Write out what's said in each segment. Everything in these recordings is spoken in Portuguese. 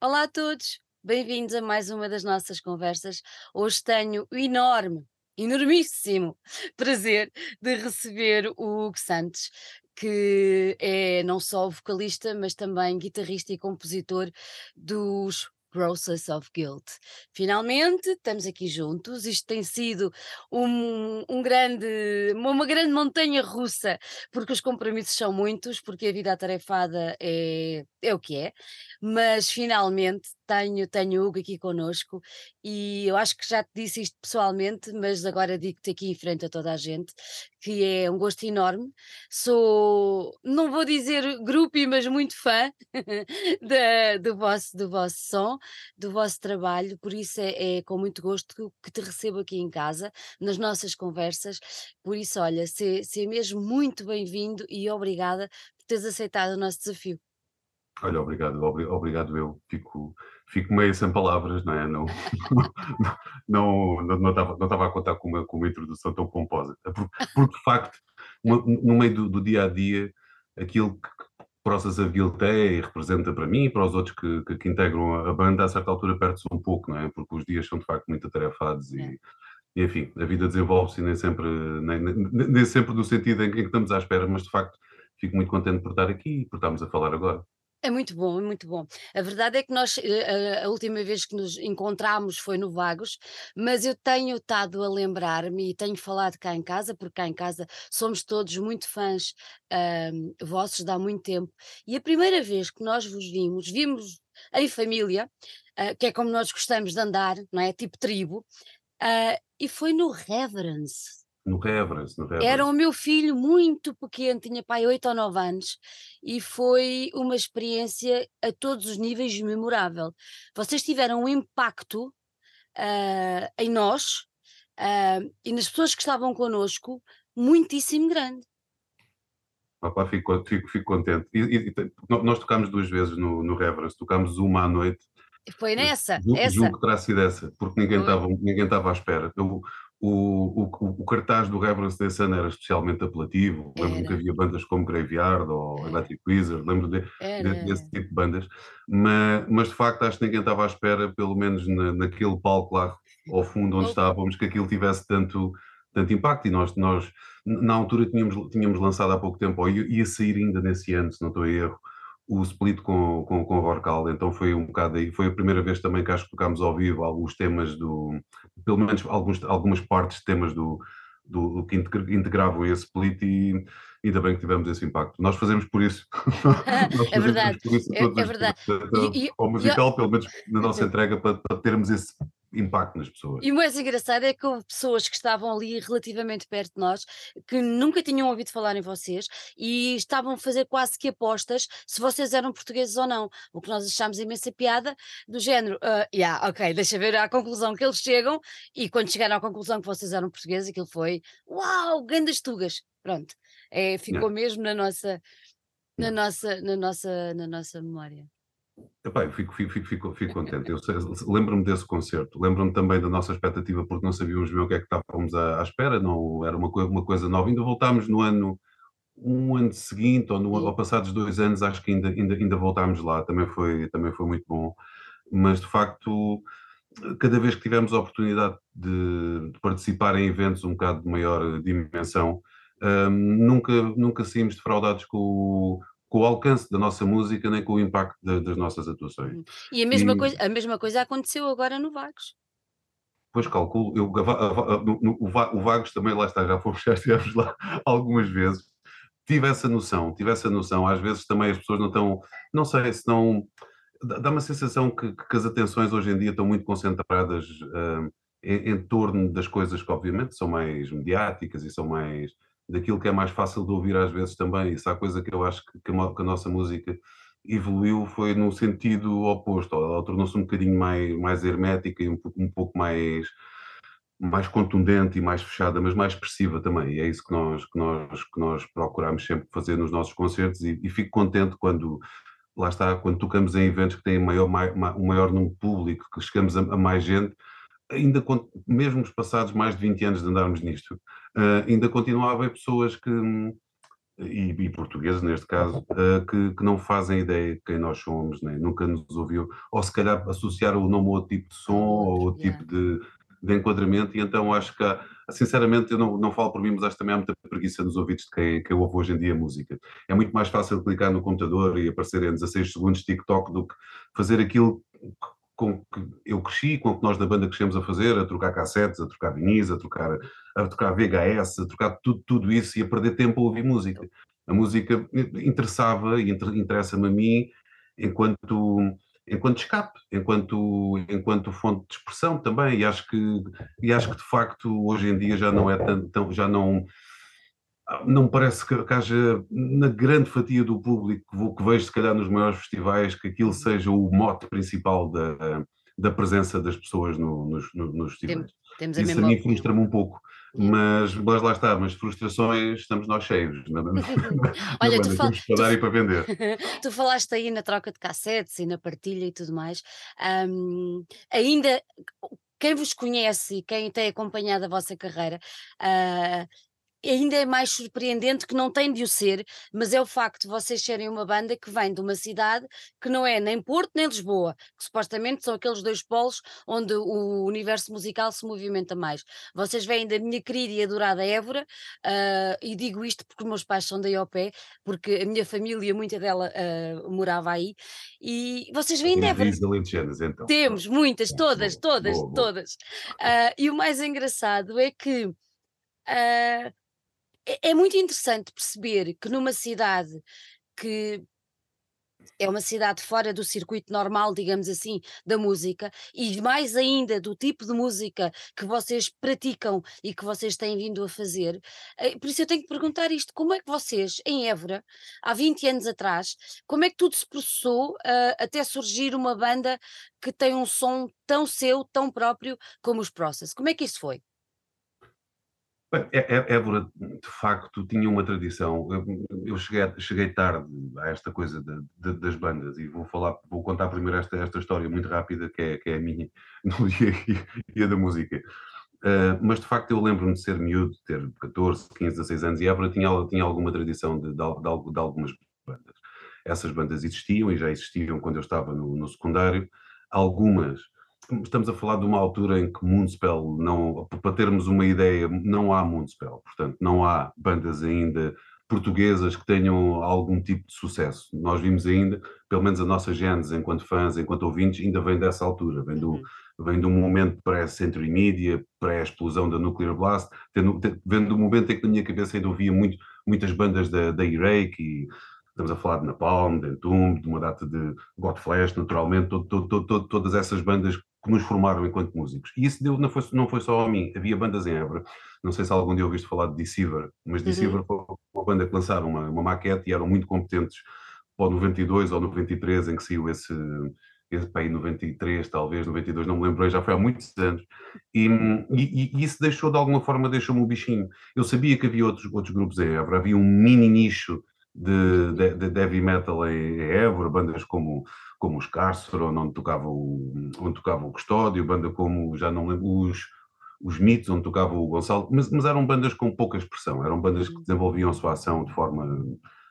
Olá a todos, bem-vindos a mais uma das nossas conversas. Hoje tenho o enorme, enormíssimo prazer de receber o Hugo Santos, que é não só vocalista, mas também guitarrista e compositor dos Process of Guilt. Finalmente estamos aqui juntos. Isto tem sido um, um grande, uma grande montanha russa, porque os compromissos são muitos, porque a vida atarefada é, é o que é, mas finalmente tenho, tenho o Hugo aqui connosco e eu acho que já te disse isto pessoalmente, mas agora digo-te aqui em frente a toda a gente, que é um gosto enorme. Sou, não vou dizer grupo, mas muito fã do, vosso, do vosso som, do vosso trabalho, por isso é, é com muito gosto que, que te recebo aqui em casa, nas nossas conversas. Por isso, olha, ser, ser mesmo muito bem-vindo e obrigada por teres aceitado o nosso desafio. Olha, obrigado, obri- obrigado eu. Fico, fico meio sem palavras, não é? Não, não, não, não, estava, não estava a contar com uma, com uma introdução tão pomposa. Porque, porque de facto, no meio do, do dia a dia, aquilo que Process a Guilt é e representa para mim e para os outros que, que, que integram a banda, a certa altura perde-se um pouco, não é? Porque os dias são de facto muito atarefados É. e, e, enfim, a vida desenvolve-se nem sempre, nem, nem, nem sempre no sentido em que estamos à espera, mas de facto fico muito contente por estar aqui e por estarmos a falar agora. É muito bom, é muito bom. A verdade é que nós, eh, a, última vez que nos encontramos foi no Vagos, mas eu tenho estado a lembrar-me e tenho falado cá em casa, porque cá em casa somos todos muito fãs ahm, vossos de há muito tempo. E a primeira vez que nós vos vimos, vimos em família, ah, que é como nós gostamos de andar, não é? Tipo tribo, ah, e foi no Reverence. No Reverence, no Era o Reverence. meu filho muito pequeno, tinha pai 8 ou 9 anos, e foi uma experiência a todos os níveis memorável. Vocês tiveram um impacto, ah, em nós, ah, e nas pessoas que estavam connosco, muitíssimo grande. Opá, fico, fico, fico contente. E, e- nós tocámos duas vezes no, no Reverence, tocámos uma à noite, foi nessa, ju- essa. julgo que terá sido essa, porque ninguém estava ninguém estava à espera. Eu- o, o, o cartaz do Reverence desse ano era especialmente apelativo, lembro-me que havia bandas como Graveyard ou era, Electric Wizard, lembro de, de- desse tipo de bandas, mas, mas de facto acho que ninguém estava à espera, pelo menos na, naquele palco lá ao fundo onde estávamos, que aquilo tivesse tanto, tanto impacto. E nós, nós na altura tínhamos, tínhamos lançado há pouco tempo, ou ia, ia sair ainda nesse ano, se não estou em erro, o split com, com, com o Vorkal, então foi um bocado aí, foi a primeira vez também que acho que tocámos ao vivo alguns temas do, pelo menos alguns, algumas partes de temas do, do, do que integra- integravam esse split e ainda bem que tivemos esse impacto. Nós fazemos por isso, nós É verdade, por isso é, é verdade. dias, E, e, ao musical, pelo menos na nossa entrega, para, para termos esse impacto nas pessoas. E o mais engraçado é que houve pessoas que estavam ali relativamente perto de nós, que nunca tinham ouvido falar em vocês e estavam a fazer quase que apostas se vocês eram portugueses ou não. O que nós achámos imensa piada, do género, ah, yeah, ok, deixa ver à conclusão que eles chegam, e quando chegaram à conclusão que vocês eram portugueses, aquilo foi uau, grandes tugas. Pronto, é, ficou mesmo na nossa, na yeah. nossa, na nossa, na nossa memória. Epá, eu fico, fico, fico, fico, contente. Eu lembro-me desse concerto, lembro-me também da nossa expectativa, porque não sabíamos bem o que é que estávamos à, espera, não era uma, uma coisa nova. Ainda voltámos no ano, um ano seguinte, ou, no, ou passados dois anos, acho que ainda, ainda, ainda voltámos lá, também foi, também foi muito bom. Mas de facto, cada vez que tivemos a oportunidade de, de participar em eventos um bocado de maior dimensão, hum, nunca, nunca saímos defraudados com o, com o alcance da nossa música, nem com o impacto da- das nossas atuações. Uhum. E a mesma E coisa, a mesma coisa aconteceu agora no Vagos. depois calculo, eu, a a no- no- o Va- o Vagos também lá está, já fomos, já estivemos lá algumas vezes. Tive essa noção, tive essa noção. Às vezes também as pessoas não estão, não sei se não. Dá uma sensação que, que as atenções hoje em dia estão muito concentradas ah, em, em torno das coisas que, obviamente, são mais mediáticas e são mais. Daquilo que é mais fácil de ouvir às vezes também. Isso há coisa que eu acho que, que a que a nossa música evoluiu foi no sentido oposto. Ela tornou-se um bocadinho mais, mais hermética e um, pouco- um pouco mais mais contundente e mais fechada, mas mais expressiva também. E é isso que nós, que nós, que nós procuramos sempre fazer nos nossos concertos e, e fico contente quando, lá está, quando tocamos em eventos que têm maior, mai- ma- um maior número público, que chegamos a, a mais gente, ainda mesmo os passados mais de 20 anos de andarmos nisto, ainda continua a haver pessoas que, e, e portugueses neste caso, uh, que, que, não fazem ideia de quem nós somos, nem, nunca nos ouviu, ou se calhar associar o nome a outro tipo de som ou outro yeah. tipo de, de enquadramento, e então acho que há, sinceramente eu não, não falo por mim, mas acho que também há muita preguiça nos ouvidos de quem, quem ouve hoje em dia música. É muito mais fácil clicar no computador e aparecer em 16 segundos TikTok do que fazer aquilo com que eu cresci, com que nós da banda crescemos a fazer, a trocar cassetes, a trocar vinis, a trocar, a trocar VHS, a trocar tudo, tudo isso e a perder tempo a ouvir música. A música interessava e interessa-me a mim enquanto enquanto escape, enquanto enquanto fonte de expressão também e acho que e acho que de facto hoje em dia já não é tanto já não não me parece que, que, haja na grande fatia do público que vejo se calhar nos maiores festivais que aquilo seja o mote principal da, da presença das pessoas no, nos, nos festivais. Temos, temos Isso a, a mim frustra-me um pouco. Mas, mas lá está, mas frustrações estamos nós cheios. Na, na, Olha, na tu fal... para dar e para vender. tu falaste aí na troca de cassetes e na partilha e tudo mais. Um, ainda quem vos conhece e quem tem acompanhado a vossa carreira uh, ainda é mais surpreendente que não tem de o ser, mas é o facto de vocês serem uma banda que vem de uma cidade que não é nem Porto nem Lisboa, que supostamente são aqueles dois polos onde o universo musical se movimenta mais. Vocês vêm da minha querida e adorada Évora, uh, e digo isto porque meus pais são daí ao pé, porque a minha família, muita dela uh, morava aí, e vocês vêm de Évora. Então. Temos muitas, todas, todas, boa, boa. todas. Uh, e o mais engraçado é que é, é muito interessante perceber que numa cidade que é uma cidade fora do circuito normal, digamos assim, da música, e mais ainda do tipo de música que vocês praticam e que vocês têm vindo a fazer. Eh, por isso eu tenho que perguntar isto: como é que vocês, em Évora, há 20 anos atrás, como é que tudo se processou uh, até surgir uma banda que tem um som tão seu, tão próprio como os Process? Como é que isso foi? Bem, é, é, Évora, de facto, tinha uma tradição. Eu, cheguei, cheguei, tarde a esta coisa de, de, das bandas e vou falar, vou contar primeiro esta, esta história muito rápida, que é, que é a minha no dia e, a da música. Uh, mas de facto eu lembro-me de ser miúdo, ter 14, 15, 16 anos, e Évora tinha, tinha alguma tradição de, de, de, de algumas bandas. Essas bandas existiam e já existiam quando eu estava no, no secundário. Algumas estamos a falar de uma altura em que Moonspell não, para termos uma ideia, não há Moonspell, portanto, não há bandas ainda portuguesas que tenham algum tipo de sucesso. Nós vimos ainda, pelo menos a nossa gênese enquanto fãs, enquanto ouvintes, ainda vem dessa altura, vem do, uhum. vem do momento pré-Century Media, pré-explosão da Nuclear Blast, tendo, vem do momento em que na minha cabeça ainda ouvia muito, muitas bandas da, da Irake e estamos a falar de Napalm, de Entomb, de uma data de Godflesh, naturalmente, todo, todo, todo, todas essas bandas que nos formaram enquanto músicos. E isso deu, não, foi, não foi só a mim, havia bandas em Évora. Não sei se algum dia ouviste falar de Deceiver, mas Deceiver uhum. foi uma banda que lançaram uma, uma maquete e eram muito competentes para o 92 ou 93, em que saiu esse, esse aí 93, talvez, 92, não me lembro, já foi há muitos anos. E, e, e isso deixou, de alguma forma, deixou-me um bichinho. Eu sabia que havia outros, outros grupos em Évora, havia um mini nicho de, de, de heavy metal em, em Évora, bandas como como os Cárcero, onde tocava o, onde tocava o Custódio, banda como, já não lembro, os, os Mitos, onde tocava o Gonçalo, mas, mas, eram bandas com pouca expressão, eram bandas que uhum. desenvolviam a sua ação de forma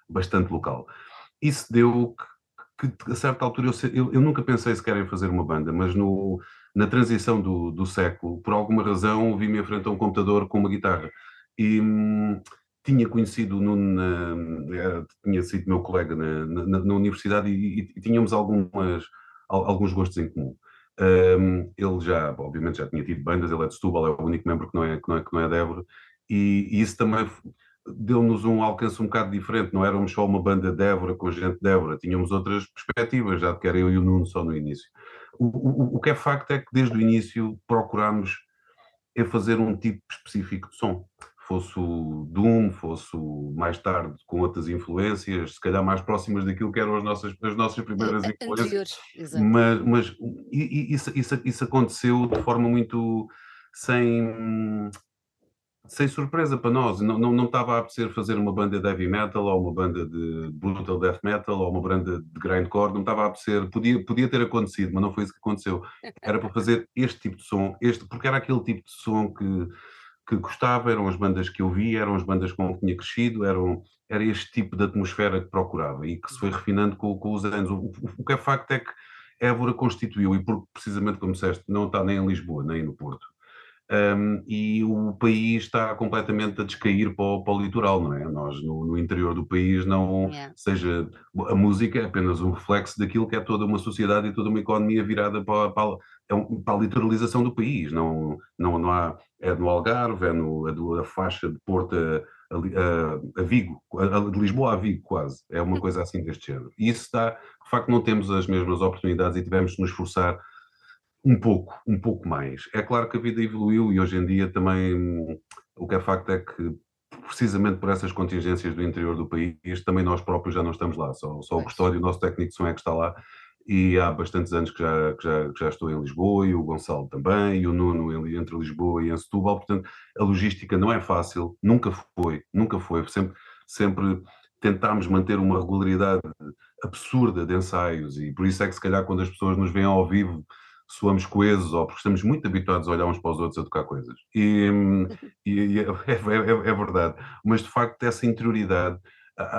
bastante local. Isso deu que, que a certa altura, eu, eu, eu, nunca pensei sequer em fazer uma banda, mas no, na transição do, do século, por alguma razão, vi-me à frente a um computador com uma guitarra. E, hum, tinha conhecido o Nuno, na, tinha sido meu colega na, na, na universidade e, e, tínhamos algumas, alguns gostos em comum. Um, ele já, obviamente, já tinha tido bandas, ele é de Setúbal, é o único membro que não é, que não é, que não é de e, e isso também deu-nos um alcance um bocado diferente, não éramos só uma banda de Évora com gente de Évora, tínhamos outras perspectivas, já que era eu e o Nuno só no início. O, o, o que é facto é que desde o início procurámos é fazer um tipo específico de som fosse o Doom, fosse o mais tarde com outras influências, se calhar mais próximas daquilo que eram as nossas, as nossas primeiras influências. Mas, mas isso, isso, isso aconteceu de forma muito sem, sem surpresa para nós. Não, não, não estava a apetecer fazer uma banda de heavy metal ou uma banda de brutal death metal ou uma banda de grindcore, não estava a apetecer. Podia, podia ter acontecido, mas não foi isso que aconteceu. Era para fazer este tipo de som, este, porque era aquele tipo de som que que gostava, eram as bandas que eu via, eram as bandas com que tinha crescido, eram, era este tipo de atmosfera que procurava e que se foi refinando com, com os anos. O, o, o, que é facto é que Évora constituiu, e porque precisamente como disseste, não está nem em Lisboa, nem no Porto, um, e o país está completamente a descair para o, para o litoral, não é? Nós, no, no, interior do país, não yeah. seja a música é apenas um reflexo daquilo que é toda uma sociedade e toda uma economia virada para, para, é para a litoralização do país. Não, não, não há, é no Algarve, é no, a, a faixa de Porto a, a, a Vigo, a, de Lisboa a Vigo, quase. É uma coisa assim deste género. E isso está, de facto, não temos as mesmas oportunidades e tivemos de nos esforçar um pouco, um pouco mais. É claro que a vida evoluiu e hoje em dia também o que é facto é que precisamente por essas contingências do interior do país, também nós próprios já não estamos lá, só, só o Custódio, o nosso técnico de som é que está lá, e há bastantes anos que já, que já, que já estou em Lisboa, e o Gonçalo também, e o Nuno entre Lisboa e em Setúbal, portanto a logística não é fácil, nunca foi, nunca foi, sempre, sempre tentámos manter uma regularidade absurda de ensaios, e por isso é que se calhar quando as pessoas nos veem ao vivo soamos coesos ou porque estamos muito habituados a olhar uns para os outros a tocar coisas. E, e, é, é, é, é, verdade. Mas de facto, essa interioridade,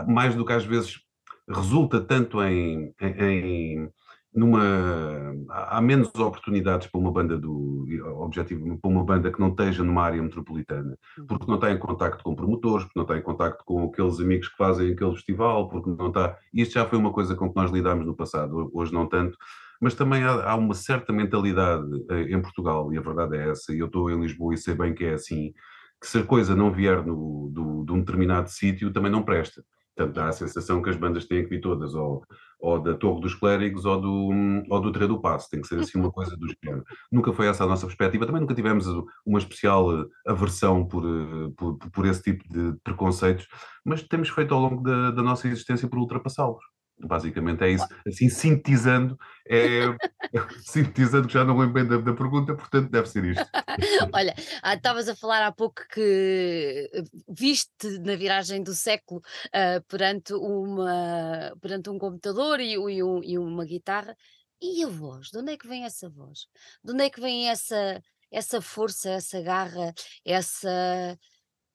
mais do que às vezes resulta tanto em, em, em numa há menos oportunidades para uma banda do objetivo para uma banda que não esteja numa área metropolitana porque não está em contacto com promotores porque não está em contacto com aqueles amigos que fazem aquele festival porque não está isto já foi uma coisa com que nós lidámos no passado hoje não tanto mas também há, há, uma certa mentalidade eh, em Portugal, e a verdade é essa, e eu estou em Lisboa e sei bem que é assim, que se a coisa não vier no, do, de um determinado sítio, também não presta. Portanto, dá a sensação que as bandas têm que vir todas, ou, ou da Torre dos Clérigos, ou do, ou do do Passo, tem que ser assim uma coisa do género. Nunca foi essa a nossa perspectiva, também nunca tivemos uma especial eh, aversão por, eh, por, por esse tipo de preconceitos, mas temos feito ao longo da, da nossa existência por ultrapassá-los. Basicamente é isso. Assim, sintetizando, é, sintetizando que já não lembro bem da, da, pergunta, portanto deve ser isto. Olha, ah, estavas a falar há pouco que eh, viste na viragem do século uh, perante, uma, perante um computador e, e, um, e uma guitarra. E a voz? De onde é que vem essa voz? De onde é que vem essa, essa força, essa garra, essa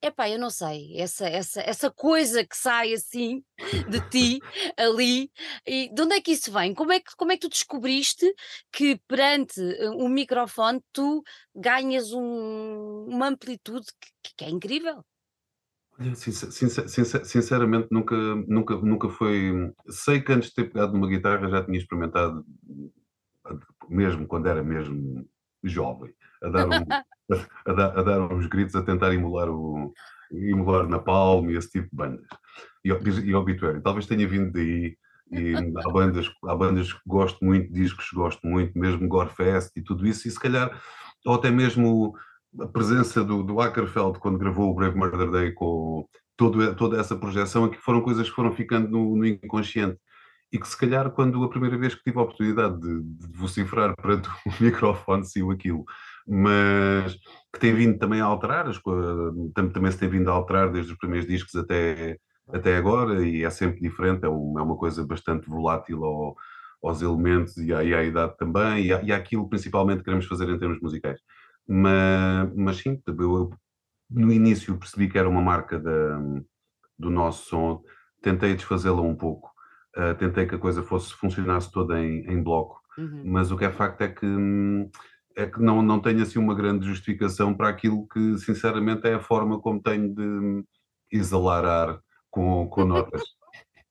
Epá, eu não sei, essa, essa, essa coisa que sai assim de ti, ali, e de onde é que isso vem? Como é que, como é que tu descobriste que perante eh, um microfone tu ganhas um, uma amplitude que, que é incrível? sinceramente, nunca, nunca, nunca foi. Sei que antes de ter pegado numa guitarra já tinha experimentado, mesmo quando era mesmo jovem, a dar, um, a, dar, a dar uns gritos, a tentar emular o emular na Palma e esse tipo de bandas. E, e Obituary, talvez tenha vindo daí. E há bandas, há bandas que gosto muito, discos que gosto muito, mesmo Gorefest e tudo isso, e se calhar, ou até mesmo a presença do, do Ackerfeld quando gravou o Brave Murder Day com todo, toda essa projeção, que foram coisas que foram ficando no, no inconsciente e que se calhar quando a primeira vez que tive a oportunidade de, de vocifrar perante o microfone saiu aquilo, mas que tem vindo também a alterar, também se tem vindo a alterar desde os primeiros discos até, até agora e é sempre diferente, é, um, é uma coisa bastante volátil ao, aos elementos e à, e à idade também e, e àquilo principalmente que queremos fazer em termos musicais. Mas, mas sim, eu, no início percebi que era uma marca da, do nosso som, tentei desfazê-la um pouco Uh, tentei que a coisa fosse funcionasse toda em, em bloco, uhum. mas o que é facto é que hum, é que não, não tenho assim uma grande justificação para aquilo que sinceramente é a forma como tenho de exalar ar com, com notas.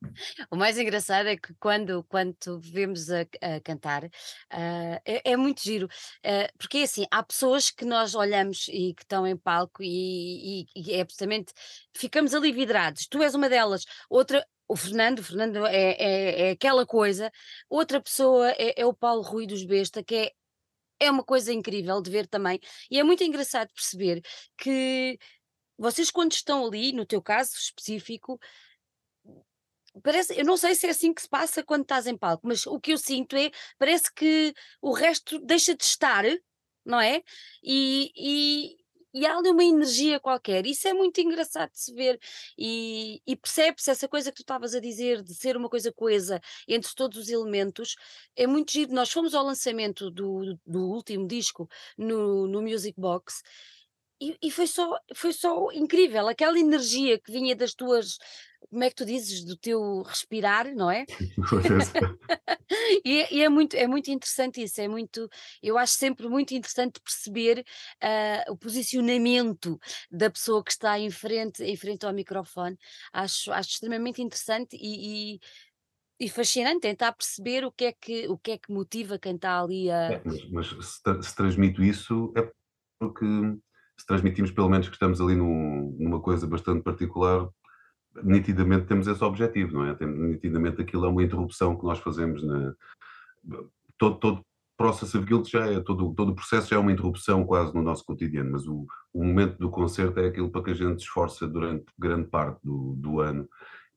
O mais engraçado é que quando, quando vemos a, a cantar, uh, é, é, muito giro, uh, porque assim, há pessoas que nós olhamos e que estão em palco e, e, e é absolutamente, ficamos ali vidrados, tu és uma delas, outra, o Fernando, o Fernando é, é, é aquela coisa, outra pessoa é, é, o Paulo Rui dos Besta, que é, é uma coisa incrível de ver também, e é muito engraçado perceber que vocês quando estão ali, no teu caso específico, parece, eu não sei se é assim que se passa quando estás em palco, mas o que eu sinto é, parece que o resto deixa de estar, não é? E, e há ali uma energia qualquer, isso é muito engraçado de se ver e, e percebe-se essa coisa que tu estavas a dizer de ser uma coisa coesa entre todos os elementos, é muito giro. Nós fomos ao lançamento do, do último disco no, no Music Box E e foi só foi só incrível, aquela energia que vinha das tuas como é que tu dizes? Do teu respirar, não é? E é e é muito é muito interessante isso, é muito eu acho sempre muito interessante perceber, ah, o posicionamento da pessoa que está em frente em frente ao microfone. Acho acho extremamente interessante e e e fascinante tentar perceber o que é que o que é que motiva quem está ali a É, mas mas se se transmito isso é porque se transmitimos pelo menos que estamos ali num numa coisa bastante particular, nitidamente temos esse objetivo, não é? Nitidamente aquilo é uma interrupção que nós fazemos na todo todo Process of Guilt já é todo todo o processo já é uma interrupção quase no nosso cotidiano, mas o o momento do concerto é aquilo para que a gente se esforça durante grande parte do do ano,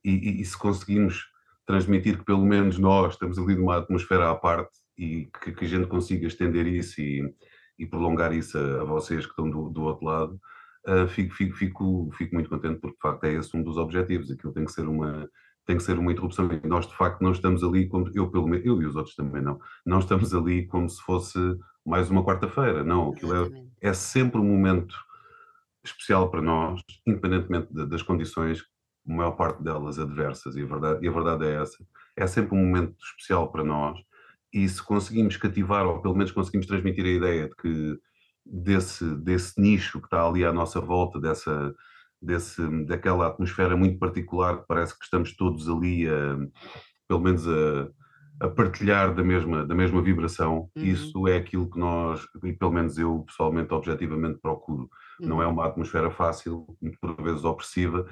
e e e se conseguimos transmitir que pelo menos nós estamos ali numa atmosfera à parte e que que a gente consiga estender isso e e prolongar isso a a vocês que estão do do outro lado, ah, fico fico fico fico muito contente porque de facto é esse um dos objetivos, aquilo tem que ser uma tem que ser uma interrupção. E nós de facto não estamos ali como eu pelo menos eu e os outros também não, não estamos ali como se fosse mais uma quarta-feira, não, aquilo é é sempre um momento especial para nós, independentemente da das condições, a maior parte delas adversas, e a verdade e a verdade é essa. É sempre um momento especial para nós, e se conseguimos cativar, ou pelo menos conseguimos transmitir a ideia de que desse desse nicho que está ali à nossa volta, dessa desse daquela atmosfera muito particular que parece que estamos todos ali a pelo menos a a partilhar da mesma da mesma vibração, Uhum, isso é aquilo que nós, e pelo menos eu pessoalmente, objetivamente procuro. Não é uhum. uma atmosfera fácil, por vezes opressiva,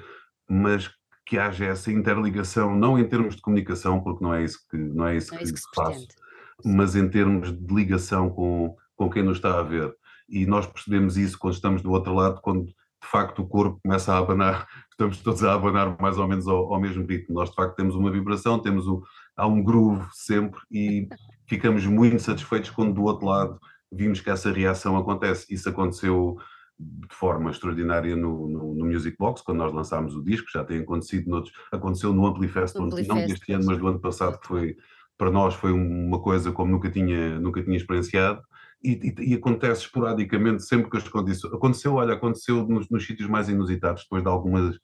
mas que haja essa interligação, não em termos de comunicação, porque não é isso que não é isso É que isso que se. Sim. Mas em termos de ligação com com quem nos está a ver. E nós percebemos isso quando estamos do outro lado, quando de facto o corpo começa a abanar, estamos todos a abanar mais ou menos ao ao mesmo ritmo. Nós de facto temos uma vibração, temos um há um groove sempre e ficamos muito satisfeitos quando do outro lado vimos que essa reação acontece. Isso aconteceu de forma extraordinária no, no, no Music Box, quando nós lançámos o disco, já tem acontecido noutros, aconteceu no Amplifest, No não Amplifest, deste ano, mas do ano passado, que foi, para nós foi uma coisa como nunca tinha, nunca tinha experienciado, e, e, e acontece esporadicamente, sempre que as condições, aconteceu, olha, aconteceu nos, nos sítios mais inusitados, depois de algumas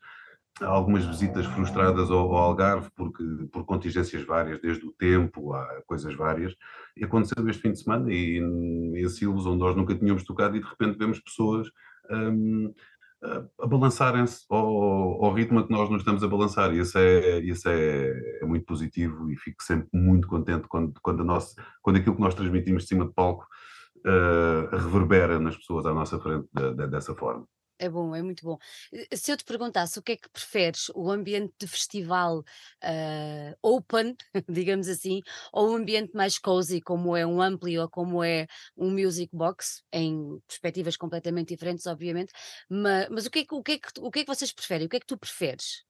algumas visitas frustradas ao, ao Algarve porque, por contingências várias, desde o tempo a coisas várias, e aconteceu este fim de semana e em Silves, onde nós nunca tínhamos tocado e de repente vemos pessoas hum, a, balançarem-se ao, ao ritmo que nós nos estamos a balançar isso é, isso é, é muito positivo e fico sempre muito contente quando, quando, a nossa, quando aquilo que nós transmitimos de cima de palco uh, reverbera nas pessoas à nossa frente de, de, dessa forma. É bom, é muito bom. Eh, se eu te perguntasse o que é que preferes, o ambiente de festival, ah, open, digamos assim, ou um ambiente mais cozy, como é um ampli ou como é um music box, em perspectivas completamente diferentes, obviamente, ma mas o que é que o que é que o que é que vocês preferem? O que é que tu preferes?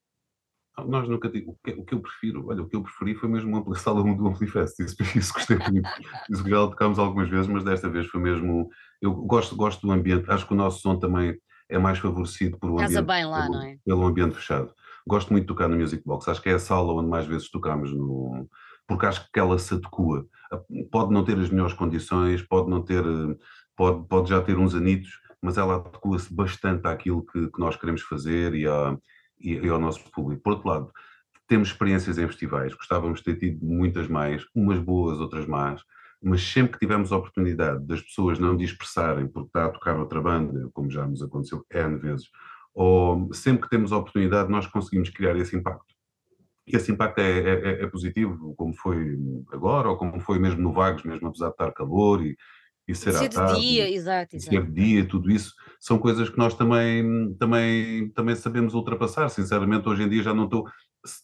Nós nunca digo o que, eu prefiro, olha, o que eu preferi foi mesmo Ampli Sala 1 do Amplifest, isso, isso gostei muito. Isso já tocámos algumas vezes, mas desta vez foi mesmo. Eu gosto, gosto do ambiente, acho que o nosso som também é mais favorecido por um Casa ambiente, lá, pelo, é? pelo ambiente fechado. Gosto muito de tocar no Music Box, acho que é a sala onde mais vezes tocamos, no, porque acho que ela se adequa. Pode não ter as melhores condições, pode não ter, pode, pode já ter uns anitos, mas ela adequa-se bastante àquilo que, que nós queremos fazer e, à, e, e ao nosso público. Por outro lado, temos experiências em festivais, gostávamos de ter tido muitas mais, umas boas, outras más, mas sempre que tivemos a oportunidade das pessoas não dispersarem porque está a tocar outra banda, como já nos aconteceu N vezes, ou sempre que temos a oportunidade nós conseguimos criar esse impacto. E esse impacto é, é, é, é positivo, como foi agora, ou como foi mesmo no Vagos, mesmo apesar de estar calor e, e de ser ser de tarde, dia, exato, exato. ser de dia, tudo isso, são coisas que nós também, também, também sabemos ultrapassar. Sinceramente, hoje em dia já não estou.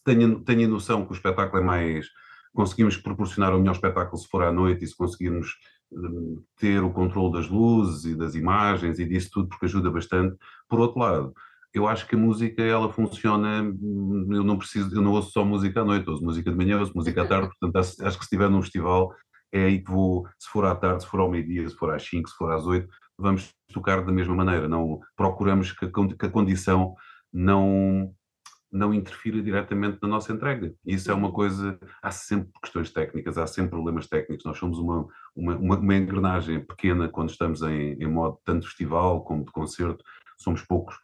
Tenho, tenho noção que o espetáculo é mais. Conseguimos proporcionar o melhor espetáculo se for à noite e se conseguirmos hum, ter o controle das luzes e das imagens e disso tudo, porque ajuda bastante. Por outro lado, eu acho que a música ela funciona, hum, eu não preciso, eu não ouço só música à noite, ouço música de manhã, ouço música à tarde, portanto acho, acho que se estiver num festival é aí que vou, se for à tarde, se for ao meio-dia, se for às 5, se for às 8, vamos tocar da mesma maneira, não procuramos que a, que a condição não não interfira diretamente na nossa entrega. Isso é uma Uhum. coisa, há sempre questões técnicas, há sempre problemas técnicos. Nós somos uma, uma, uma, uma engrenagem pequena quando estamos em, em modo tanto festival como de concerto, somos poucos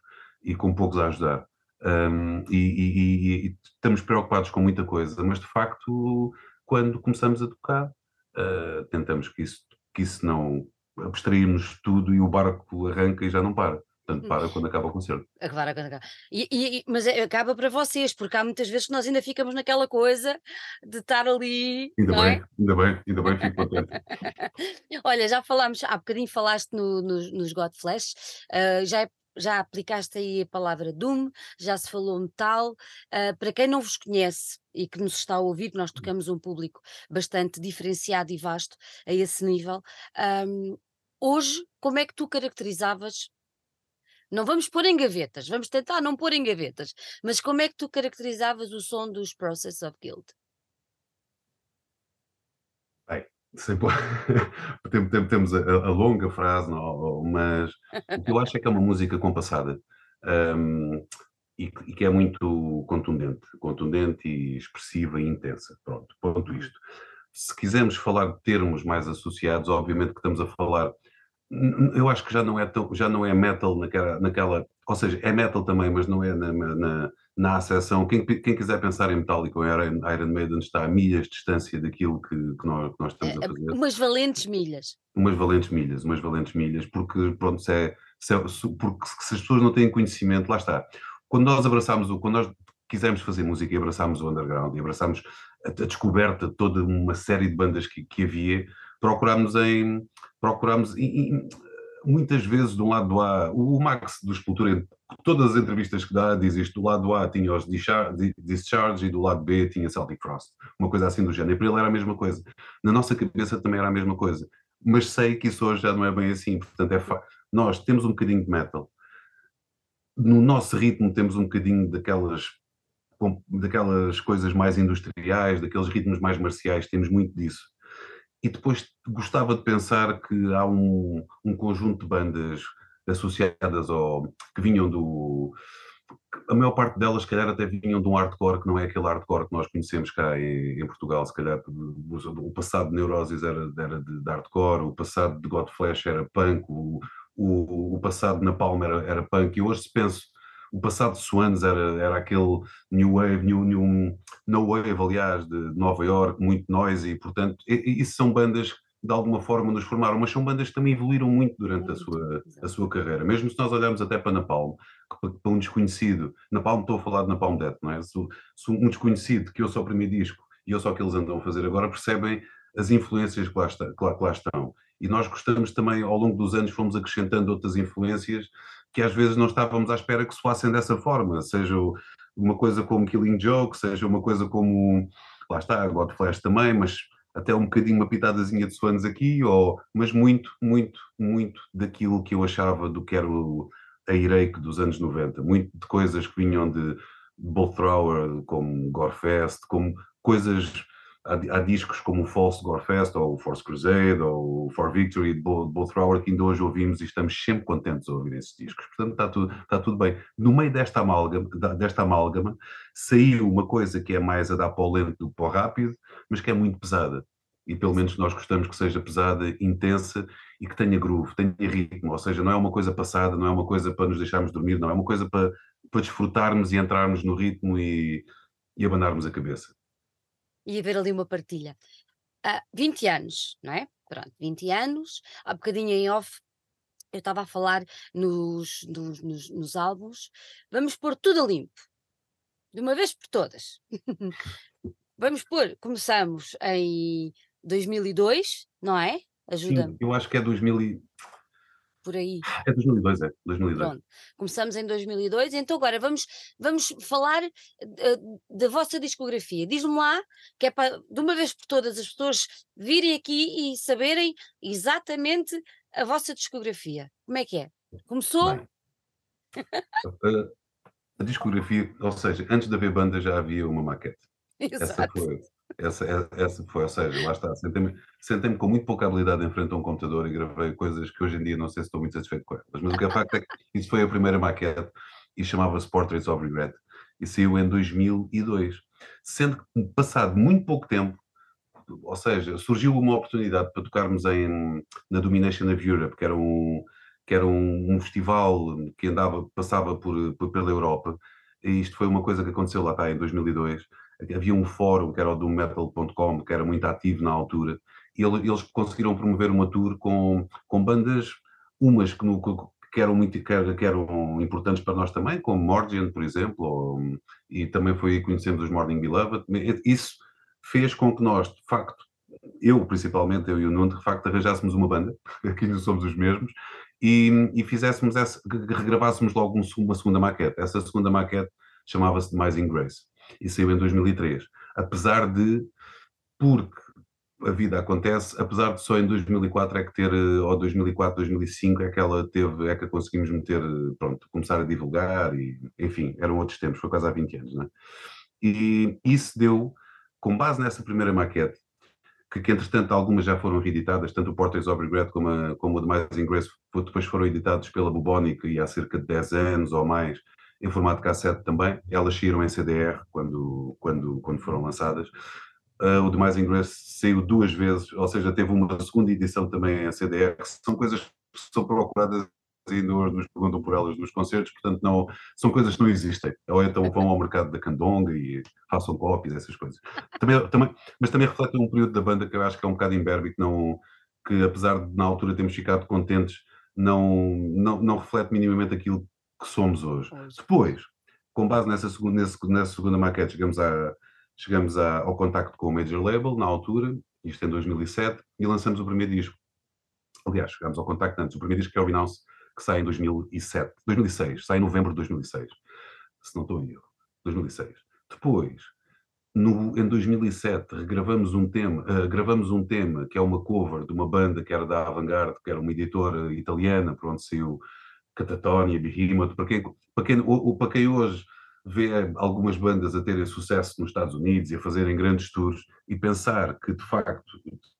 e com poucos a ajudar. Um, e, e, e, estamos preocupados com muita coisa, mas de facto, quando começamos a tocar, uh, tentamos que isso, que isso não abstrairmos tudo e o barco arranca e já não para. Portanto, para quando acaba o concerto. Agora, agora, agora. E, e- mas é- acaba para vocês, porque há muitas vezes que nós ainda ficamos naquela coisa de estar ali, Ainda bem, é? ainda bem, ainda bem, fico contente. Olha, já falámos, há bocadinho falaste no- nos, nos Godflesh, ah, já, já aplicaste aí a palavra Doom, já se falou metal. ah, para quem não vos conhece e que nos está a ouvir, nós tocamos um público bastante diferenciado e vasto a esse nível. ahm, hoje, como é que tu caracterizavas? Não vamos pôr em gavetas, vamos tentar não pôr em gavetas, mas como é que tu caracterizavas o som dos Process of Guild? Bem, sempre, tem- tem- temos a, a- longa frase, não, mas o que eu acho é que é uma música compassada hum, e, que e que é muito contundente, contundente e expressiva e intensa. Pronto, ponto Uhum. isto. Se quisermos falar de termos mais associados, obviamente que estamos a falar Eu acho que já não é tão, já não é metal naquela, naquela, ou seja, é metal também, mas não é na, na, na acessão. Quem, quem quiser pensar em Metallica ou Iron, Iron Maiden está a milhas de distância daquilo que, que nós, que nós estamos a eh, fazer. umas valentes milhas. Umas valentes milhas, umas valentes milhas, porque pronto, se é, se é- porque se as pessoas não têm conhecimento, lá está. Quando nós abraçámos o, quando nós quisemos fazer música e abraçámos o underground e abraçámos a, a descoberta de toda uma série de bandas que, que havia, procurámos em procurámos e- e, muitas vezes do lado A, o Max do Sepultura, todas as entrevistas que dá, diz isto, do lado A tinha os Discharge, e do lado B tinha Celtic Frost, uma coisa assim do género. E para ele era a mesma coisa. Na nossa cabeça também era a mesma coisa. Mas sei que isso hoje já não é bem assim, portanto é fa... nós temos um bocadinho de metal. No nosso ritmo temos um bocadinho daquelas daquelas coisas mais industriais, daqueles ritmos mais marciais, temos muito disso. E depois gostava de pensar que há um, um conjunto de bandas associadas ao que vinham do. A maior parte delas, se calhar, até vinham de um hardcore que não é aquele hardcore que nós conhecemos cá em, em Portugal. Se calhar, o passado de Neurosis era, era de, de hardcore, o passado de Godflesh era punk, o, o, o passado de Napalm era, era punk. E hoje, se penso, o passado de Swans era, era aquele new wave, new, new, no wave, aliás, de Nova York, muito noise, e portanto, isso são bandas que de alguma forma nos formaram, mas são bandas que também evoluíram muito durante a sua, a sua carreira. Mesmo se nós olharmos até para Napalm, que para, um desconhecido, Napalm estou a falar de Napalm Death, não é? Se, se um desconhecido que ouça o primeiro disco e ouça o que eles andam a fazer agora, percebem as influências que lá, está- que lá- que lá estão. E nós gostamos também, ao longo dos anos, fomos acrescentando outras influências que às vezes não estávamos à espera que soassem dessa forma, seja uma coisa como Killing Joke, seja uma coisa como, lá está, Godflesh também, mas até um bocadinho uma pitadazinha de Swans aqui, ou, mas muito, muito, muito daquilo que eu achava do que era o, a Irake dos anos 90, muito de coisas que vinham de Bolt Thrower, como Gorefest, como coisas, há, discos como o False Gorefest, ou o Force Crusade, ou o For Victory de Bolt Bolt Thrower, que ainda hoje ouvimos e estamos sempre contentes a ouvir esses discos. Portanto, está tudo, está tudo bem. No meio desta amálgama, desta amálgama, saiu uma coisa que é mais a dar para o lento do que para o rápido, mas que é muito pesada. E pelo menos nós gostamos que seja pesada, intensa e que tenha groove, tenha ritmo. Ou seja, não é uma coisa passada, não é uma coisa para nos deixarmos dormir, não é uma coisa para, para desfrutarmos e entrarmos no ritmo e, e abanarmos a cabeça. E haver ali uma partilha. Ah, 20 anos, não é? Pronto, 20 anos. Há bocadinho em off, eu estava a falar nos, nos, nos, nos álbuns. Vamos pôr tudo a limpo. De uma vez por todas. Vamos pôr, começamos em 2002, não é? Ajuda-me eu acho que é 2000 e- por aí. é 2002, é 2002. Pronto, começamos em 2002, então agora vamos, vamos falar eh, da vossa discografia. Diz-me lá, que é para de uma vez por todas as pessoas virem aqui e saberem exatamente a vossa discografia. Como é que é? Começou? A, discografia, ou seja, antes de haver banda já havia uma maquete. Essa Exato. foi, essa, essa foi, ou seja, lá está, sentei-me sentei com muito pouca habilidade em frente a um computador e gravei coisas que hoje em dia não sei se estou muito satisfeito com elas, mas o que é facto é que isso foi a primeira maquete e chamava-se Portraits of Regret e saiu em 2002. Sendo que, passado muito pouco tempo, ou seja, surgiu uma oportunidade para tocarmos em, na Domination of Europe, que era um, que era um, um festival que andava, passava por, por, pela Europa, e isto foi uma coisa que aconteceu lá está, em 2002. Havia um fórum que era o do metal.com, que era muito ativo na altura, e eles conseguiram promover uma tour com, com bandas, umas que, no, que eram muito que eram, importantes para nós também, como Morgan, por exemplo, ou, e também foi que conhecemos os Morning Beloved. Isso fez com que nós, de facto, eu principalmente, eu e o Nuno, de facto, arranjássemos uma banda, aqui não somos os mesmos, e, e fizéssemos essa, regravássemos logo uma segunda maquete. Essa segunda maquete chamava-se Demising Grace e saiu em 2003. Apesar de, porque a vida acontece, apesar de só em 2004 é que ter, ou 2004, 2005 é que ela teve, é que conseguimos meter, pronto, começar a divulgar e, enfim, eram outros tempos, foi quase há 20 anos, né? E isso deu, com base nessa primeira maquete, que, que, entretanto algumas já foram reeditadas, tanto o Portraits of Regret como, a, como o The Amazing Grace depois foram editados pela Bubonic e há cerca de 10 anos ou mais, em formato cassete também, elas saíram em CDR quando, quando, quando foram lançadas. Uh, o The Amazing Grace saiu duas vezes, ou seja, teve uma segunda edição também em CDR, são coisas que são procuradas ainda hoje nos perguntam por elas nos concertos, portanto não, são coisas que não existem. Ou então vão ao mercado da candonga e façam cópias, essas coisas. Também, também, mas também reflete um período da banda que eu acho que é um bocado imberbe que, não, que apesar de na altura termos ficado contentes, não, não, não reflete minimamente aquilo que somos hoje. Depois, com base nessa segunda, nessa segunda maquete, chegamos, a, chegamos a, ao contacto com o Major Label, na altura, isto em 2007, e lançamos o primeiro disco. Aliás, chegamos ao contacto antes. O primeiro disco é o Renounce que sai em 2007, 2006, sai em novembro de 2006, se não estou em erro, 2006. Depois, no, em 2007, regravamos um tema, uh, gravamos um tema que é uma cover de uma banda que era da Avantgarde, que era uma editora italiana, por onde saiu Catatonia, Behemoth, para quem, para quem, para quem hoje vê algumas bandas a terem sucesso nos Estados Unidos e a fazerem grandes tours e pensar que, de facto,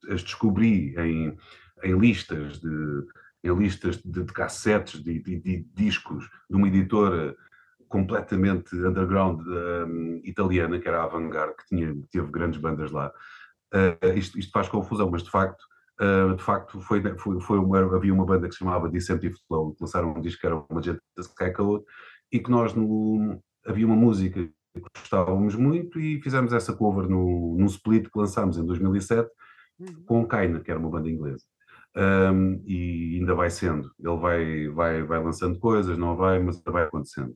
as descobri em, em listas de em listas de, de cassetes, de, de, de, discos, de uma editora completamente underground um, italiana, que era a Avantgarde, que tinha, teve grandes bandas lá. Uh, isto, isto, faz confusão, mas de facto, uh, de facto foi, foi, foi uma, havia uma banda que se chamava Deceptive Flow, que lançaram um disco que era uma Magenta Sky Code, e que nós, no, havia uma música que gostávamos muito e fizemos essa cover no, num split que lançámos em 2007 uhum. com Kaina, que era uma banda inglesa um, e ainda vai sendo. Ele vai, vai, vai lançando coisas, não vai, mas vai acontecendo.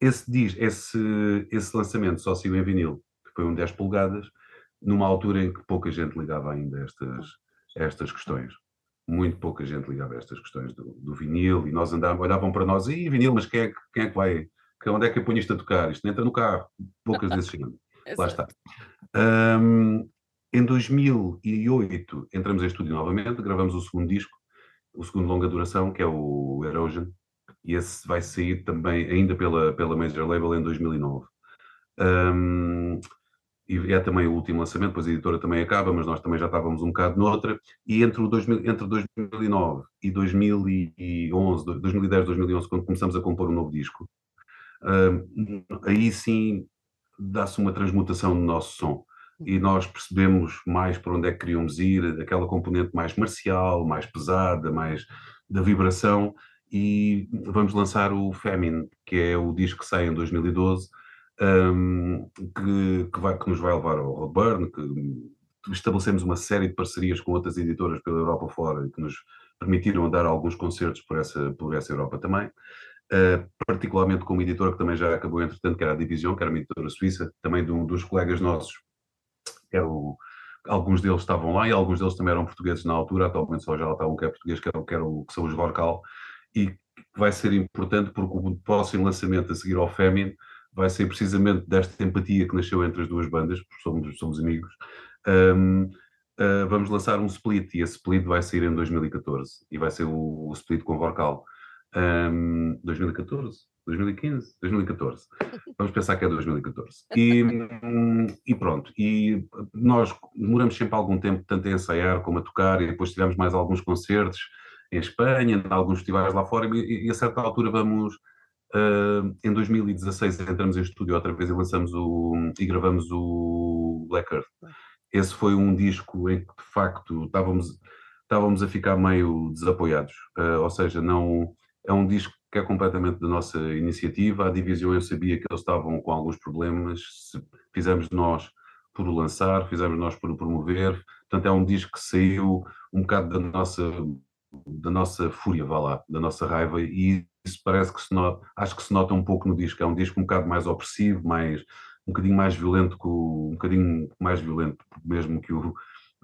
Esse, diz, esse, esse lançamento só saiu em vinil, que foi um 10 polegadas, numa altura em que pouca gente ligava ainda a estas, estas questões. Muito pouca gente ligava a estas questões do, do vinil, e nós andávamos, olhavam para nós, e vinil, mas quem é, quem é que vai, onde é que eu ponho isto a tocar? Isto entra no carro, poucas vezes chegam. Lá está. Um, em 2008 entramos em estúdio novamente, gravamos o segundo disco, o segundo longa duração, que é o Erosion, e esse vai sair também ainda pela, pela Major Label em 2009. Um, e é também o último lançamento, pois a editora também acaba, mas nós também já estávamos um bocado noutra, e entre, o 2000, entre 2009 e 2011, 2010, 2011, quando começamos a compor um novo disco, um, aí sim dá-se uma transmutação no nosso som. E nós percebemos mais para onde é que queríamos ir, aquela componente mais marcial, mais pesada, mais da vibração, e vamos lançar o Famine, que é o disco que sai em 2012, um, que, que, vai, que nos vai levar ao Roadburn, que estabelecemos uma série de parcerias com outras editoras pela Europa fora, que nos permitiram dar alguns concertos por essa, por essa Europa também. Uh, particularmente com uma editora que também já acabou, entretanto, que era a Divisão, que era uma editora suíça, também de um dos colegas nossos era o, alguns deles estavam lá e alguns deles também eram portugueses na altura, atualmente só já está um que é português, que, é, que, é o, que são os Vorcal, e vai ser importante porque o próximo lançamento a seguir ao Femin vai ser precisamente desta empatia que nasceu entre as duas bandas, porque somos, somos amigos. Um, uh, vamos lançar um split e esse split vai sair em 2014 e vai ser o, o split com Vorcal. Um, 2014? 2015? 2014. Vamos pensar que é 2014. E, e pronto. E nós demoramos sempre algum tempo, tanto a ensaiar como a tocar, e depois tivemos mais alguns concertos em Espanha, em alguns festivais lá fora, e, e a certa altura vamos, Uh, em 2016 entramos em estúdio outra vez e lançamos o e gravamos o Black Earth. Esse foi um disco em que de facto estávamos, estávamos a ficar meio desapoiados, uh, ou seja, não é um disco que é completamente da nossa iniciativa. A divisão eu sabia que eles estavam com alguns problemas, fizemos nós por o lançar, fizemos nós por o promover. Portanto, é um disco que saiu um bocado da nossa da nossa fúria, vá lá, da nossa raiva, e isso parece que se nota, acho que se nota um pouco no disco. É um disco um bocado mais opressivo, mais, um bocadinho mais violento que o, um bocadinho mais violento mesmo que o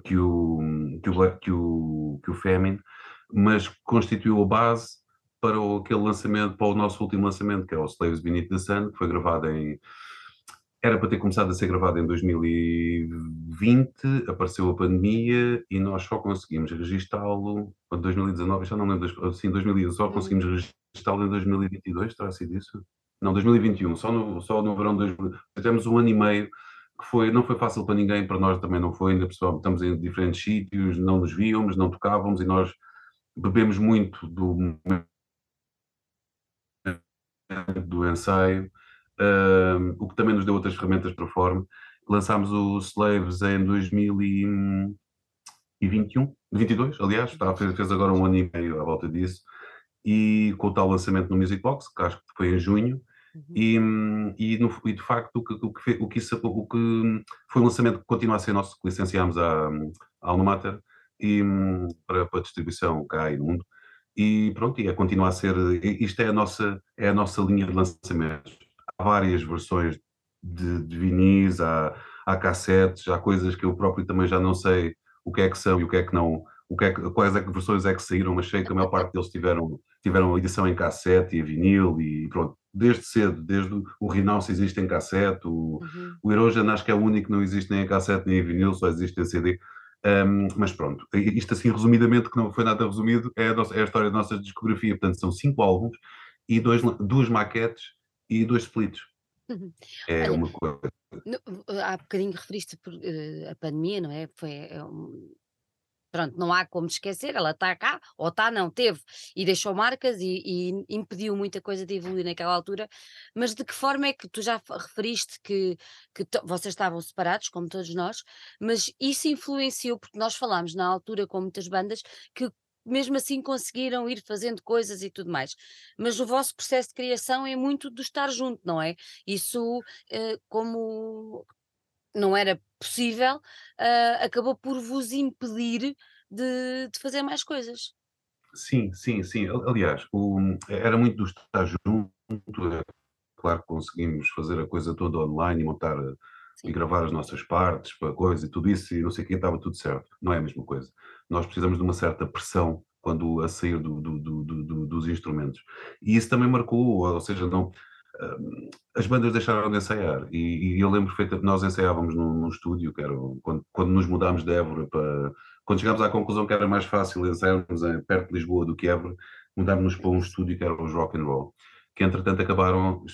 que o que o, que o, que o Famine, mas constituiu a base para o, aquele lançamento, para o nosso último lançamento, que é o Slaves Beneath the Sun, que foi gravado em era para ter começado a ser gravado em 2020, apareceu a pandemia e nós só conseguimos registá-lo em 2019, já não lembro, assim, 2000, só conseguimos registá-lo em 2022, terá sido isso? Não, 2021, só no, só no verão de 2000. Tivemos um ano e meio que foi, não foi fácil para ninguém, para nós também não foi, ainda pessoal, estamos em diferentes sítios, não nos víamos, não tocávamos e nós bebemos muito do, do ensaio o que também nos deu outras ferramentas para a forma. Lançámos o Slaves em 2021, 22, aliás, está, fez, fez agora um ano e meio à volta disso, e com o tal lançamento no Music Box, que acho que foi em junho, Uhum. E, e, no, e, de facto o que, o, que, o, que isso, o que foi um lançamento que continua a ser nosso, que licenciámos à, à Alma Mater e, para, para distribuição cá e no mundo. E pronto, e é continuar a ser, isto é a nossa, é a nossa linha de lançamentos várias versões de, de vinis, há, há cassetes, há coisas que eu próprio também já não sei o que é que são e o que é que não, o que é que, quais é que versões é que saíram, mas sei que a maior parte deles tiveram, tiveram edição em cassete e vinil e pronto, desde cedo, desde o, o Renounce existe em cassete, o, uhum. o acho que é o único que não existe nem em cassete nem em vinil, só existe em CD. Um, mas pronto, isto assim resumidamente, que não foi nada resumido, é a, nossa, é a história da nossa discografia. Portanto, são cinco álbuns e dois, duas maquetes e dois splits. Uhum. É Olha, uma coisa. no- há bocadinho referiste por, eh, a pandemia, não é? Foi, é um- pronto, não há como esquecer, ela está cá, ou está, não, teve, e deixou marcas e, e impediu muita coisa de evoluir naquela altura, mas de que forma é que tu já referiste que, que vocês estavam separados, como todos nós, mas isso influenciou, porque nós falámos na altura com muitas bandas que mesmo assim conseguiram ir fazendo coisas e tudo mais. Mas o vosso processo de criação é muito do estar junto, não é? Isso, eh, como não era possível, eh, acabou por vos impedir de, de fazer mais coisas. Sim, sim, sim. Aliás, o, era muito do estar junto. É claro que conseguimos fazer a coisa toda online e montar sim. e gravar as nossas partes, para coisa e tudo isso, e não sei o que, estava tudo certo. Não é a mesma coisa nós precisamos de uma certa pressão quando a sair do, do, do, dos instrumentos. E isso também marcou, ou seja, não, hum, as bandas deixaram de ensaiar e, e eu lembro perfeitamente, nós ensaiávamos num, num estúdio, que era quando, quando nos mudámos de Évora para... Quando chegámos à conclusão que era mais fácil ensaiarmos perto de Lisboa do que Évora, mudámos-nos para um estúdio que era os Rock and Roll, que entretanto acabaram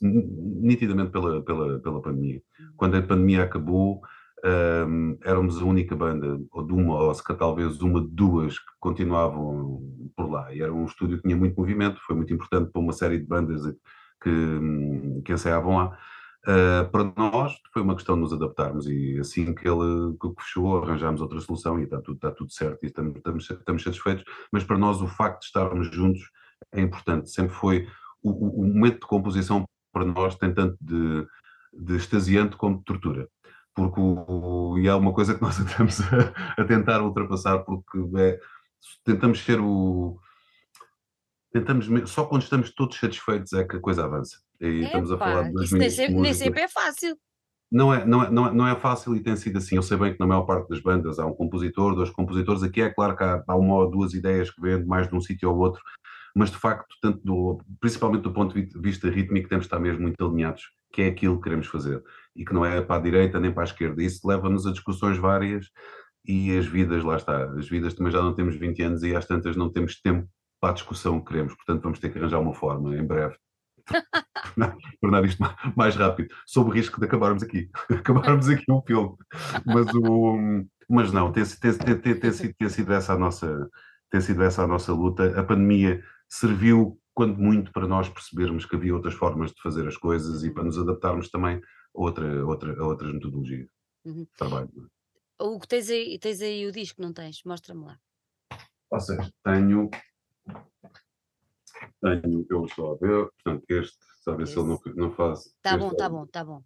nitidamente pela, pela, pela pandemia. Quando a pandemia acabou, um, éramos a única banda, ou de uma, ou se talvez uma de duas, que continuavam por lá. E era um estúdio que tinha muito movimento, foi muito importante para uma série de bandas que, que ensaiavam lá. Uh, para nós foi uma questão de nos adaptarmos e assim que ele que fechou, arranjámos outra solução e está tudo, está tudo certo e estamos, estamos, estamos satisfeitos, mas para nós o facto de estarmos juntos é importante, sempre foi o, o momento de composição para nós tem tanto de, de extasiante como de tortura porque o, e é uma coisa que nós estamos a, a tentar ultrapassar, porque é, tentamos ser o. Tentamos, só quando estamos todos satisfeitos é que a coisa avança. E estamos a falar de isso nem sempre, nem sempre é fácil. Não é, não, é, não, é, não é fácil e tem sido assim. Eu sei bem que na maior parte das bandas há um compositor, dois compositores. Aqui é claro que há, há uma ou duas ideias que vêm mais de um sítio ao outro, mas de facto, tanto do, principalmente do ponto de vista rítmico, temos de estar mesmo muito alinhados, que é aquilo que queremos fazer. E que não é para a direita nem para a esquerda. Isso leva-nos a discussões várias e as vidas, lá está, as vidas também já não temos 20 anos e às tantas não temos tempo para a discussão que queremos, portanto vamos ter que arranjar uma forma em breve tornar isto mais rápido, sob o risco de acabarmos aqui, acabarmos aqui um filme, mas, o, mas não, tem, tem, tem, tem, tem, sido, tem sido essa a nossa tem sido essa a nossa luta, a pandemia serviu quando muito para nós percebermos que havia outras formas de fazer as coisas e para nos adaptarmos também a, outra, outra, a outras metodologias Uhum. de trabalho. O que tens aí, tens aí o disco, não tens? Mostra-me lá. Ou seja, tenho, tenho, eu estou a ver, portanto, este, sabe se ele não, não faz. Tá este bom, é tá o- bom, tá bom.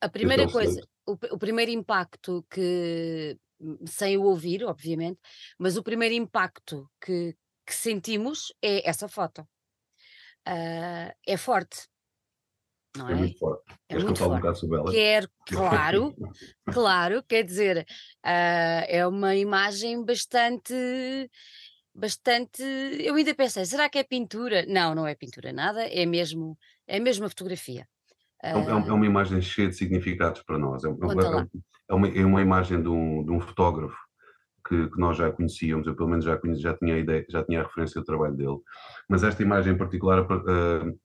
A primeira o coisa, o, o primeiro impacto que, sem o ouvir, obviamente, mas o primeiro impacto que, que sentimos é essa foto. Ah, é forte, não É é? muito forte. É Queres muito um forte. bocado sobre ela? Quer, claro, claro, quer dizer, ah, é uma imagem bastante, bastante. Eu ainda pensei, será que é pintura? Não, não é pintura nada, é mesmo, é mesmo a fotografia. É um- é um- é Ah, uma imagem cheia de significados para nós. É, um- Conta lá. é uma, é uma imagem de um, de um fotógrafo que, que nós já conhecíamos, eu pelo menos já, conheci, já tinha a ideia, já tinha a referência do trabalho dele. Mas esta imagem em particular, uh,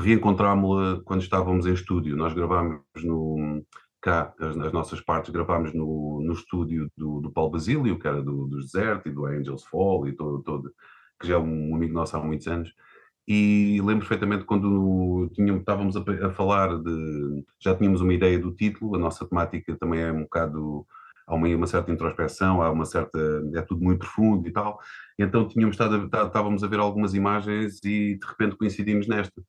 reencontrámo-la quando estávamos em estúdio. Nós gravámos no, cá, as, as nossas partes, gravámos no, no estúdio do, do Paulo Basílio, que era do, do Desert e do Angels Fall, e todo, todo, que já é um amigo nosso há muitos anos. E lembro perfeitamente quando tínhamos, estávamos a, a, falar de. Já tínhamos uma ideia do título, a nossa temática também é um bocado. Há uma, uma certa introspeção, há uma certa. É tudo muito profundo e tal. Então tínhamos estado a, estávamos a ver algumas imagens e de repente coincidimos nesta.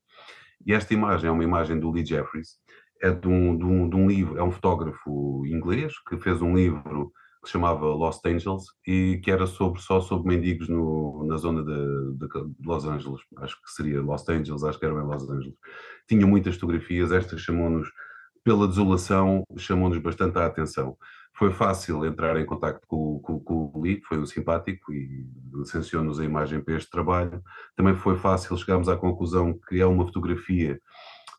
E esta imagem é uma imagem do Lee Jeffries, é de um, de um, de um livro, é um fotógrafo inglês que fez um livro que se chamava Lost Angels e que era sobre, só sobre mendigos no, na zona de, de, Los Angeles. Acho que seria Los Angeles, acho que era em Los Angeles. Tinha muitas fotografias, esta chamou-nos, pela desolação, chamou-nos bastante a atenção. Foi fácil entrar em contato com, com, com o Lee, foi um simpático e licenciou-nos a imagem para este trabalho. Também foi fácil chegarmos à conclusão que é uma fotografia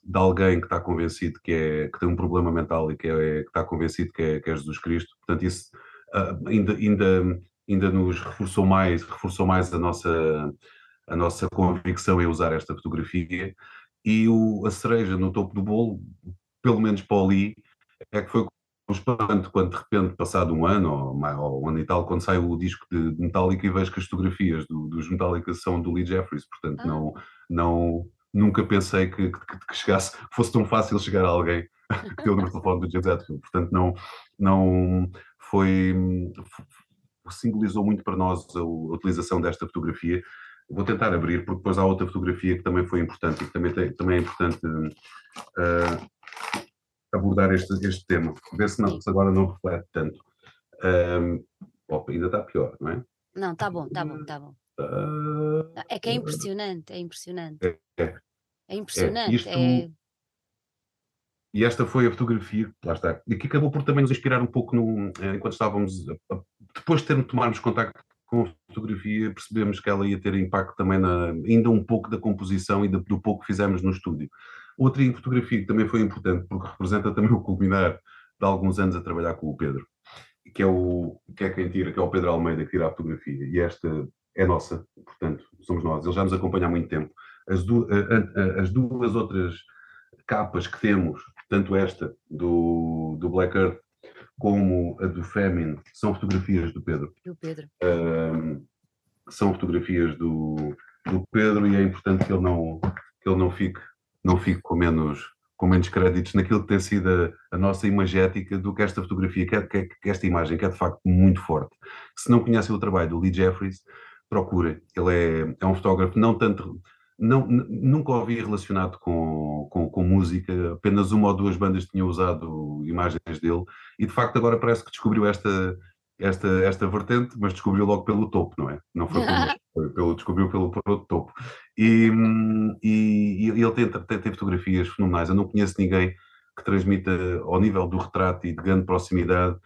de alguém que está convencido que, é, que tem um problema mental e que, é, que está convencido que é, que é Jesus Cristo. Portanto, isso uh, ainda, ainda, ainda nos reforçou mais, reforçou mais a nossa, a nossa convicção em usar esta fotografia. E o, a cereja no topo do bolo, pelo menos para o Lee, é que foi espanto quando de repente, passado um ano ou, ou um ano e tal, quando sai o disco de Metallica e vejo que as fotografias do, dos Metallica são do Lee Jeffries, portanto ah. não, não, nunca pensei que, que, que, chegasse, fosse tão fácil chegar a alguém que tem o número de telefone do James Hetfield, portanto não, não foi, simbolizou muito para nós a, a utilização desta fotografia, Vou tentar abrir, porque depois há outra fotografia que também foi importante e que também, tem, também é importante uh, abordar este, este tema, ver se, não, se agora não reflete tanto. Um, opa, ainda está pior, não é? Não, está bom, está bom, está bom. Uh, é que é impressionante, é impressionante. É, é, é impressionante. É, isto, é... E esta foi a fotografia, lá está, e que acabou por também nos inspirar um pouco no, enquanto estávamos, depois de termos tomarmos contacto com a fotografia, percebemos que ela ia ter impacto também na, ainda um pouco da composição e do, do pouco que fizemos no estúdio. Outra fotografia que também foi importante, porque representa também o culminar de alguns anos a trabalhar com o Pedro, que é, o, que é quem tira, que é o Pedro Almeida que tira a fotografia, e esta é nossa, portanto, somos nós, ele já nos acompanha há muito tempo. As, du as duas outras capas que temos, tanto esta do, do Black Earth como a do Famine, são fotografias do Pedro. Do Pedro. Um, são fotografias do, do Pedro e é importante que ele não, que ele não fique, não fique com, menos, com menos créditos naquilo que tem sido a, a nossa imagética do que esta fotografia, que, é, que, que, esta imagem, que é de facto muito forte. Se não conhecem o trabalho do Lee Jeffries, procurem. Ele é, é um fotógrafo não tanto não, nunca ouvi relacionado com, com, com, música, apenas uma ou duas bandas tinham usado imagens dele, e de facto agora parece que descobriu esta, esta, esta vertente, mas descobriu logo pelo topo, não é? Não foi pelo, foi pelo descobriu pelo, pelo topo. E, e, e ele tem, tem, tem, fotografias fenomenais. Eu não conheço ninguém que transmita ao nível do retrato e de grande proximidade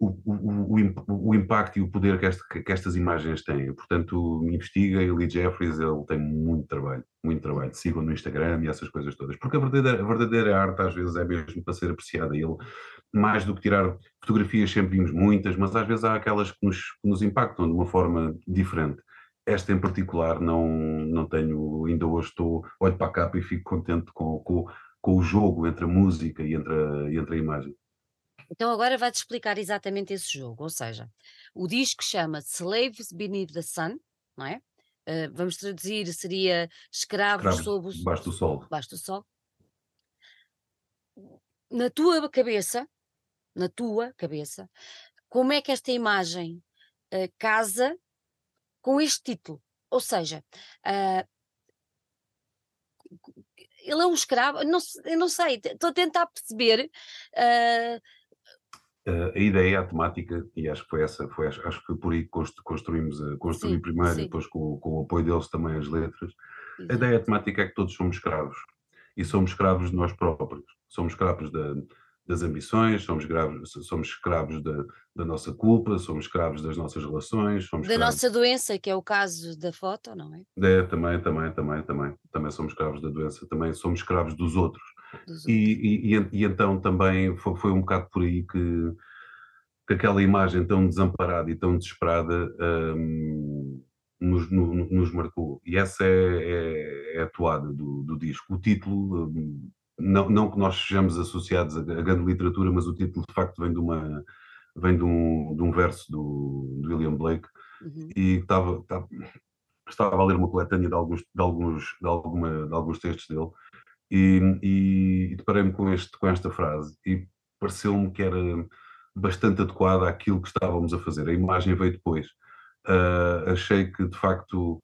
o, o, o, o, impacto e o poder que, este, que, estas imagens têm. Portanto, investiga e Lee Jeffries, ele tem muito trabalho, muito trabalho. Sigam no Instagram e essas coisas todas. Porque a verdadeira, a verdadeira arte, às vezes, é mesmo para ser apreciada. Ele, mais do que tirar fotografias, sempre vimos muitas, mas às vezes há aquelas que nos, que nos impactam de uma forma diferente. Esta em particular, não, não tenho, ainda hoje estou, olho para a capa e fico contente com, com, com o jogo entre a música e entre a, e entre a imagem. Então agora vai-te explicar exatamente esse jogo, ou seja, o disco chama Slaves Beneath the Sun, não é? uh, vamos traduzir, seria escravos, sob o, debaixo do sol. debaixo do sol. Na tua cabeça, na tua cabeça, como é que esta imagem uh, casa com este título? Ou seja, uh, ele é um escravo, não, eu não sei, estou a tentar perceber. Uh... a ideia, a temática, e acho que foi essa, foi, acho, acho que foi por aí que construímos, construí sim, primeiro sim. e depois com, com, o apoio deles também as letras. Exato. A ideia, a temática é que todos somos escravos e somos escravos de nós próprios, somos escravos da, das ambições, somos, escravos, somos escravos da, da, nossa culpa, somos escravos das nossas relações. Somos da escravos... nossa doença, que é o caso da foto, não é? É, também, também, também, também. Também somos escravos da doença, também somos escravos dos outros. Dos e, outros. E, e, e, então também foi, foi, um bocado por aí que, que aquela imagem tão desamparada e tão desesperada um, nos, no, nos, marcou. E essa é, é, é a toada do, do disco. O título. Um, não, não que nós sejamos associados a grande literatura, mas o título de facto vem de uma vem de um, de um verso do, do William Blake uhum. e estava, estava, estava a ler uma coletânea de alguns de alguns de, alguma, de alguns textos dele e, e, e deparei-me com este com esta frase e pareceu-me que era bastante adequada àquilo que estávamos a fazer. A imagem veio depois. Uh, achei que de facto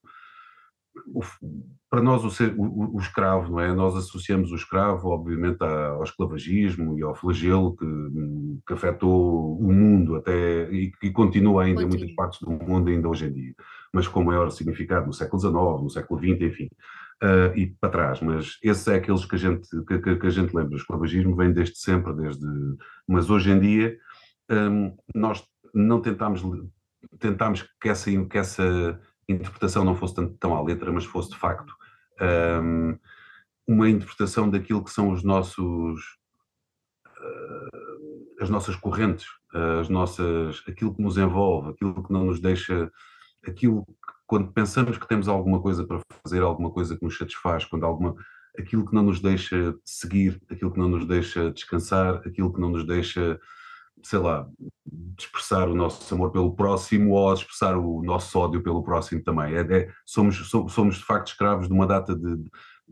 para nós o, ser, o, o, escravo, não é? Nós associamos o escravo, obviamente, ao esclavagismo e ao flagelo que, que afetou o mundo até e que continua ainda em muitas partes do mundo ainda hoje em dia, mas com maior significado no século XIX, no século XX, enfim, uh, e para trás. Mas esses é aqueles que a gente que, que, que a gente lembra. O esclavagismo vem desde sempre, desde. Mas hoje em dia um, nós não tentámos tentámos que essa que essa interpretação não fosse tanto tão à letra, mas fosse de facto um, uma interpretação daquilo que são os nossos uh, as nossas correntes, as nossas aquilo que nos envolve, aquilo que não nos deixa, aquilo que, quando pensamos que temos alguma coisa para fazer, alguma coisa que nos satisfaz, quando alguma aquilo que não nos deixa seguir, aquilo que não nos deixa descansar, aquilo que não nos deixa sei lá, expressar o nosso amor pelo próximo ou expressar o nosso ódio pelo próximo também. É, é, somos, somos de facto escravos de uma data de,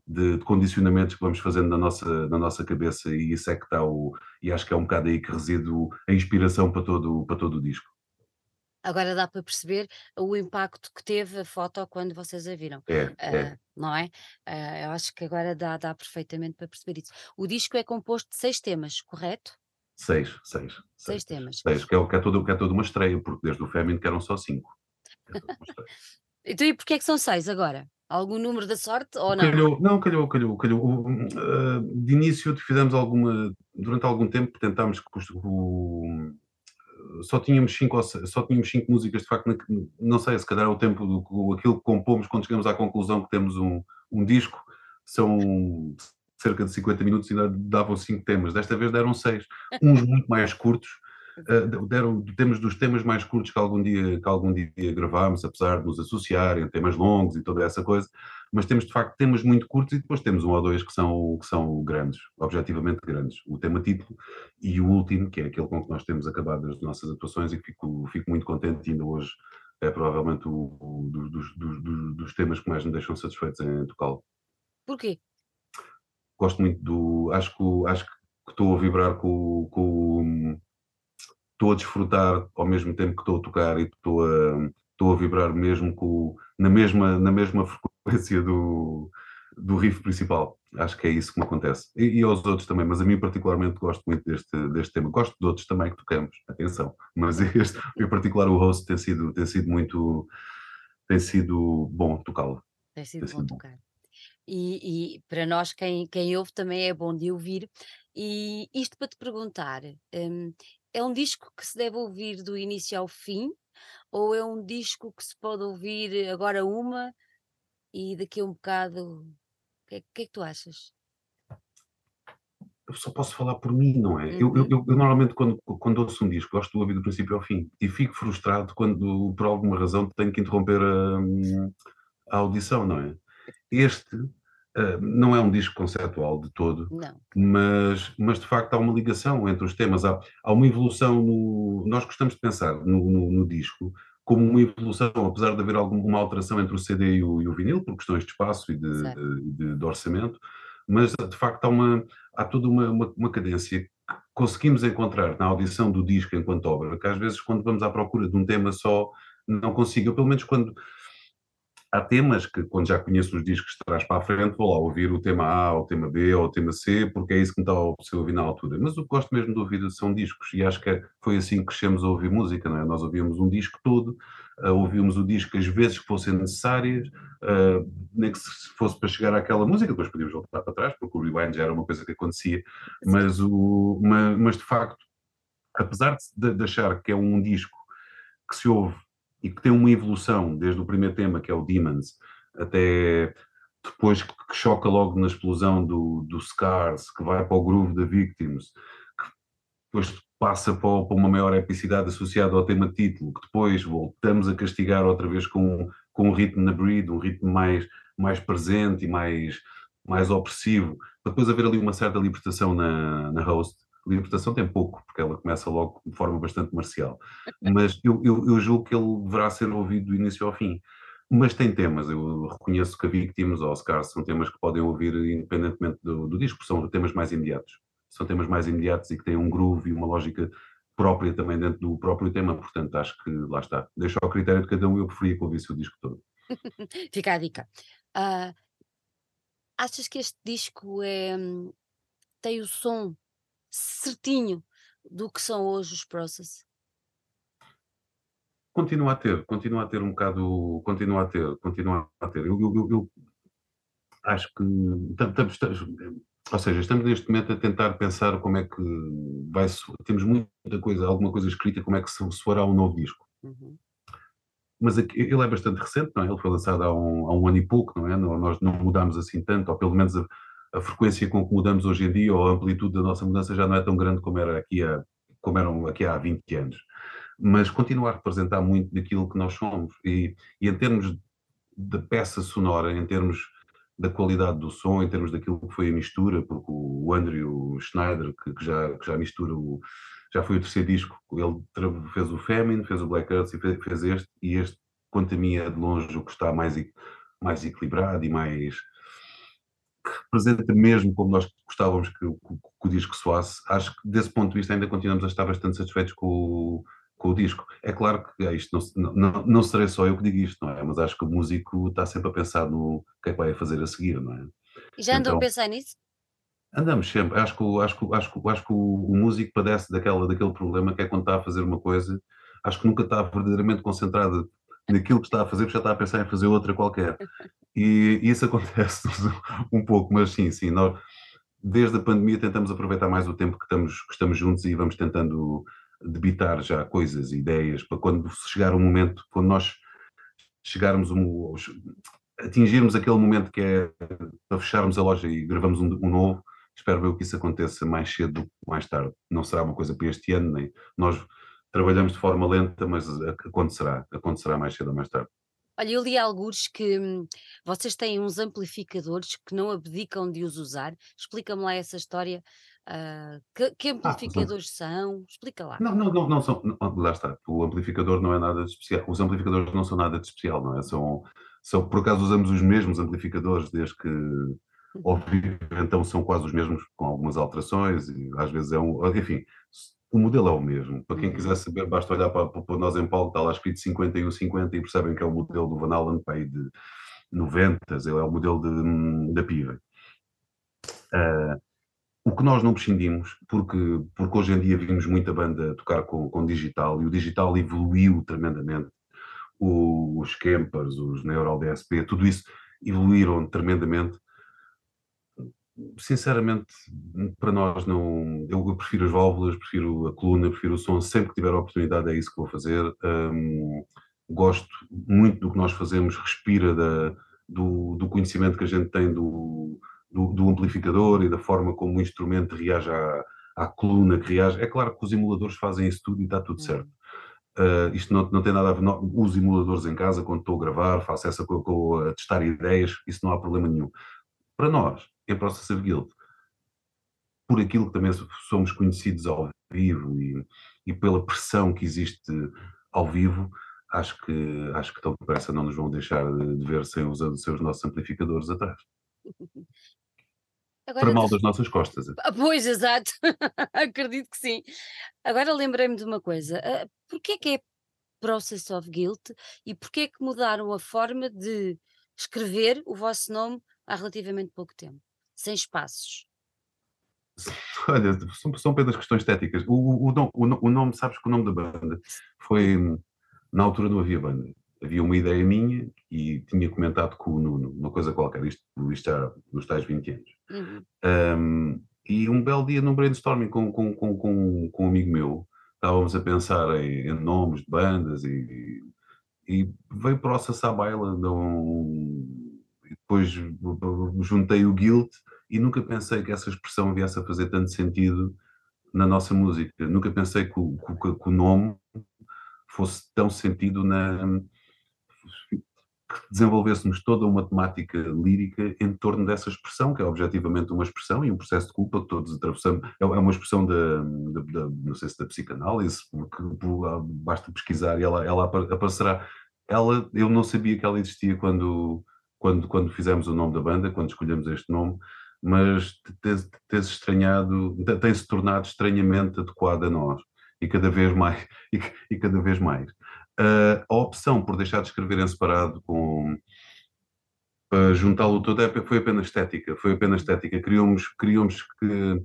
de, de, condicionamentos que vamos fazendo na nossa, na nossa cabeça e isso é que está o. E acho que é um bocado aí que reside a inspiração para todo, para todo o disco. Agora dá para perceber o impacto que teve a foto quando vocês a viram. É, uh, é. Não é? Uh, eu acho que agora dá, dá perfeitamente para perceber isso. O disco é composto de seis temas, correto? Seis, seis. Seis, seis temas. Seis, que é, que, é todo, que é toda uma estreia, porque desde o Fémino que eram só cinco. então e porquê é que são seis agora? Algum número da sorte ou não? Calhou, não, calhou, calhou, calhou. Uh, de início fizemos alguma, durante algum tempo tentámos que o, só tínhamos cinco só tínhamos cinco músicas de facto não sei se calhar é o tempo do aquilo que compomos quando chegamos à conclusão que temos um, um disco são cerca de 50 minutos e ainda davam cinco temas. Desta vez deram seis, uns muito mais curtos. Uh, deram temas dos temas mais curtos que algum dia que algum dia gravámos, apesar de nos associarem temas longos e toda essa coisa, mas temos de facto temas muito curtos e depois temos um ou dois que são que são grandes, objetivamente grandes. O tema título e o último, que é aquele com que nós temos acabado as nossas atuações e fico fico muito contente ainda hoje é provavelmente o, o dos, dos, dos, dos, temas que mais me deixam satisfeitos em tocá-lo. Porquê? Gosto muito do. Acho que, acho que estou a vibrar com, com. Estou a desfrutar ao mesmo tempo que estou a tocar e estou a, estou a vibrar mesmo com, na, mesma, na mesma frequência do, do riff principal. Acho que é isso que me acontece. E, e, aos outros também, mas a mim particularmente gosto muito deste, deste tema. Gosto de outros também que tocamos, atenção. Mas este, em particular, o host tem sido, tem sido muito. tem sido bom tocá-lo. Tem sido tem bom sido tocar. Bom. E, e para nós, quem, quem ouve, também é bom de ouvir. E isto para te perguntar: hum, é um disco que se deve ouvir do início ao fim? Ou é um disco que se pode ouvir agora uma e daqui a um bocado? O que, é, que é que tu achas? eu só posso falar por mim, não é? Eu, eu, uhum. eu, eu normalmente, quando, quando ouço um disco, gosto de ouvir do princípio ao fim e fico frustrado quando, por alguma razão, tenho que interromper a, a audição, não é? Este uh, não é um disco conceptual de todo, não. Mas, mas de facto há uma ligação entre os temas, há, há uma evolução no. Nós gostamos de pensar no, no, no disco como uma evolução, apesar de haver alguma alteração entre o CD e o, e o vinil, por questões de espaço e de, de, de, orçamento, mas de facto há, uma, há toda uma, uma, uma cadência que conseguimos encontrar na audição do disco enquanto obra, que às vezes quando vamos à procura de um tema só, não consigo, ou pelo menos quando há temas que, quando já conheço os discos de trás para a frente, vou lá ouvir o tema A, ou o tema B, ou o tema C, porque é isso que me está a ouvir na altura. Mas o que gosto mesmo de ouvir são discos, e acho que foi assim que crescemos a ouvir música, não é? Nós ouvíamos um disco todo, uh, ouvíamos o disco as vezes que fossem necessárias, uh, nem que se fosse para chegar àquela música, depois podíamos voltar para trás, porque o rewind já era uma coisa que acontecia, mas, o, mas, mas de facto, apesar de, de achar que é um disco que se ouve e que tem uma evolução desde o primeiro tema, que é o Demons, até depois que choca logo na explosão do, do Scars, que vai para o groove da Victims, que depois passa para, uma maior epicidade associada ao tema título, que depois voltamos a castigar outra vez com, com um ritmo na breed, um ritmo mais, mais presente e mais, mais opressivo, para depois haver ali uma certa libertação na, na host, libertação tem pouco, porque ela começa logo de forma bastante marcial. Mas eu, eu, eu, julgo que ele deverá ser ouvido do início ao fim. Mas tem temas, eu reconheço que a Victims ou Oscar são temas que podem ouvir independentemente do, do disco, são temas mais imediatos. São temas mais imediatos e que têm um groove e uma lógica própria também dentro do próprio tema, portanto acho que lá está. Deixa ao critério de cada um, eu preferia que ouvisse o disco todo. Fica a dica. Uh, achas que este disco é, hum, tem o som certinho do que são hoje os process? Continua a ter, continua a ter um bocado, continua a ter, continua a ter. Eu, eu, eu acho que estamos, ou seja, estamos neste momento a tentar pensar como é que vai, temos muita coisa, alguma coisa escrita, como é que se soará um novo disco. Uhum. Mas ele é bastante recente, não é? Ele foi lançado há um, há um ano e pouco, não é? Nós não mudámos assim tanto, ou pelo menos a, a frequência com que mudamos hoje em dia ou a amplitude da nossa mudança já não é tão grande como era aqui há, como eram aqui há 20 anos. Mas continua a representar muito daquilo que nós somos. E, e em termos da peça sonora, em termos da qualidade do som, em termos daquilo que foi a mistura, porque o Andrew Schneider, que, que já, que já mistura o, já foi o terceiro disco, ele fez o Famine, fez o Black Earth e fez, fez este, e este, quanto a mim, é de longe o que está mais, mais equilibrado e mais, representa mesmo como nós gostávamos que, que, que, o disco soasse, acho que desse ponto de vista ainda continuamos a estar bastante satisfeitos com o, com o disco. É claro que é isto não, não, não serei só eu que digo isto, não é? Mas acho que o músico está sempre a pensar no que é que vai fazer a seguir, não é? E já andam então, a pensar nisso? Andamos sempre. Acho que, acho que, acho que, acho que o, o músico padece daquela, daquele problema que é quando está a fazer uma coisa, acho que nunca está verdadeiramente concentrado naquilo que está a fazer, porque já está a pensar em fazer outra qualquer. E, isso acontece um pouco, mas sim, sim, nós desde a pandemia tentamos aproveitar mais o tempo que estamos, que estamos juntos e vamos tentando debitar já coisas, ideias, para quando chegar o momento, quando nós chegarmos, um, atingirmos aquele momento que é para fecharmos a loja e gravamos um, um novo, espero eu que isso aconteça mais cedo do que mais tarde. Não será uma coisa para este ano, nem nós trabalhamos de forma lenta, mas acontecerá, acontecerá mais cedo ou mais tarde. Olha, eu li alguns que hum, vocês têm uns amplificadores que não abdicam de os usar. Explica-me lá essa história. Uh, que, que, ah, amplificadores ah, são? Explica lá. Não, não, não, não são. Não, lá está. O amplificador não é nada de especial. Os amplificadores não são nada de especial, não é? São, são por acaso usamos os mesmos amplificadores desde que vivo, então são quase os mesmos, com algumas alterações, e às vezes é um. Enfim, o modelo é o mesmo. Para quem uhum. quiser saber, basta olhar para, para nós em palco, está lá escrito 5150 e percebem que é o modelo do Van Allen para aí de 90, ele é o modelo de, da Piva. Uh, o que nós não prescindimos, porque, porque hoje em dia vimos muita banda tocar com, com digital e o digital evoluiu tremendamente. O, os Campers, os Neural DSP, tudo isso evoluíram tremendamente sinceramente, para nós não. Eu, prefiro as válvulas, prefiro a coluna, prefiro o som. Sempre que tiver a oportunidade, é isso que vou fazer. Um, gosto muito do que nós fazemos, respira da, do, do, conhecimento que a gente tem do, do, do, amplificador e da forma como o instrumento reage à, à coluna que reage. É claro que os emuladores fazem isso tudo e está tudo certo. Uh, isto não, não tem nada a ver, não, uso emuladores em casa quando estou a gravar, faço essa coisa a testar ideias, isso não há problema nenhum. Para nós, em Processor Guild, por aquilo que também somos conhecidos ao vivo e, e pela pressão que existe ao vivo, acho que, acho que tão depressa não nos vão deixar de ver sem os, sem os nossos amplificadores atrás. Agora, Para mal das nossas costas. Ah, Pois, exato. Acredito que sim. Agora lembrei-me de uma coisa. ah, Porquê que é Process of Guilt e porquê que mudaram a forma de escrever o vosso nome há relativamente pouco tempo? Sem espaços. Olha, são, são apenas questões estéticas. O, o, o, o no- o nome, sabes que o nome da banda foi. Na altura não havia banda. Havia uma ideia minha e tinha comentado com o Nuno, uma coisa qualquer, isto, isto já nos tais 20 anos. Uhum. Um, e um belo dia num brainstorming com, com, com, com, com um amigo meu, estávamos a pensar em, em nomes de bandas e, e veio para o Sassá Baila, e depois juntei o Guilt e nunca pensei que essa expressão viesse a fazer tanto sentido na nossa música. Nunca pensei que o, que, que o nome fosse tão sentido na que desenvolvêssemos toda uma temática lírica em torno dessa expressão, que é objetivamente uma expressão e um processo de culpa que todos atravessamos. É é uma expressão da, da, da não sei se da psicanálise, porque por- basta pesquisar e ela, ela apa- aparecerá. Ela, eu não sabia que ela existia quando, quando, quando fizemos o nome da banda, quando escolhemos este nome, mas tem-se estranhado, tem-se tornado estranhamente adequado a nós, e cada vez mais, e, e cada vez mais. Uh, a opção por deixar de escrever em separado com juntá-lo todo é- foi apenas estética, foi apenas estética. Queríamos, queríamos que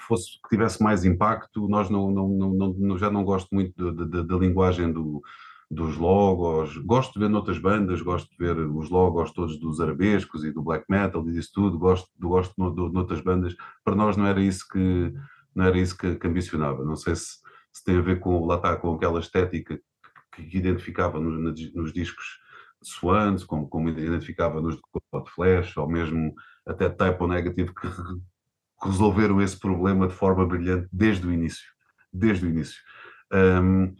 fosse que tivesse mais impacto. Nós não, não, não, não- já não gosto muito da linguagem do- dos logos. Gosto de ver noutras bandas, gosto de ver os logos todos dos arabescos e do black metal e disso tudo. Gosto, gosto no, noutras bandas. Para nós não era isso que não era isso que, que ambicionava. Não sei se, se tem a ver com lá está com aquela estética que, que identificava nos, discos de Swans, como, como identificava nos de Flash, ou mesmo até Type O Negative, que re- resolveram esse problema de forma brilhante desde o início. Desde o início. Um,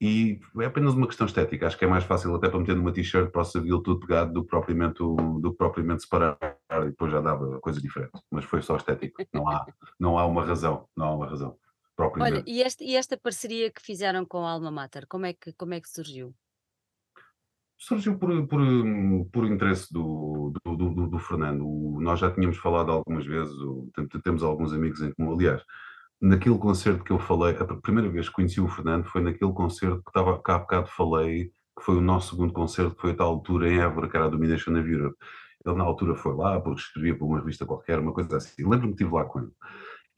e é apenas uma questão estética. Acho que é mais fácil até para meter numa t-shirt para o Savile tudo pegado do que propriamente, o- do que propriamente separar e depois já dava coisa diferente. Mas foi só estético. Não há, não há uma razão. Não há uma razão. Olha, e esta, e esta parceria que fizeram com a Alma Mater, como é que, como é que surgiu? Surgiu por, por, por interesse do, do, do, do Fernando. O- Nós já tínhamos falado algumas vezes, o- tem- temos alguns amigos em comum. Aliás, naquele concerto que eu falei, a primeira vez que conheci o Fernando foi naquele concerto que estava cá há bocado falei, que foi o nosso segundo concerto, que foi a tal altura em Évora, que era a Domination of Europe. Ele na altura foi lá, porque escrevia para uma revista qualquer, uma coisa assim. Lembro-me que estive lá com ele.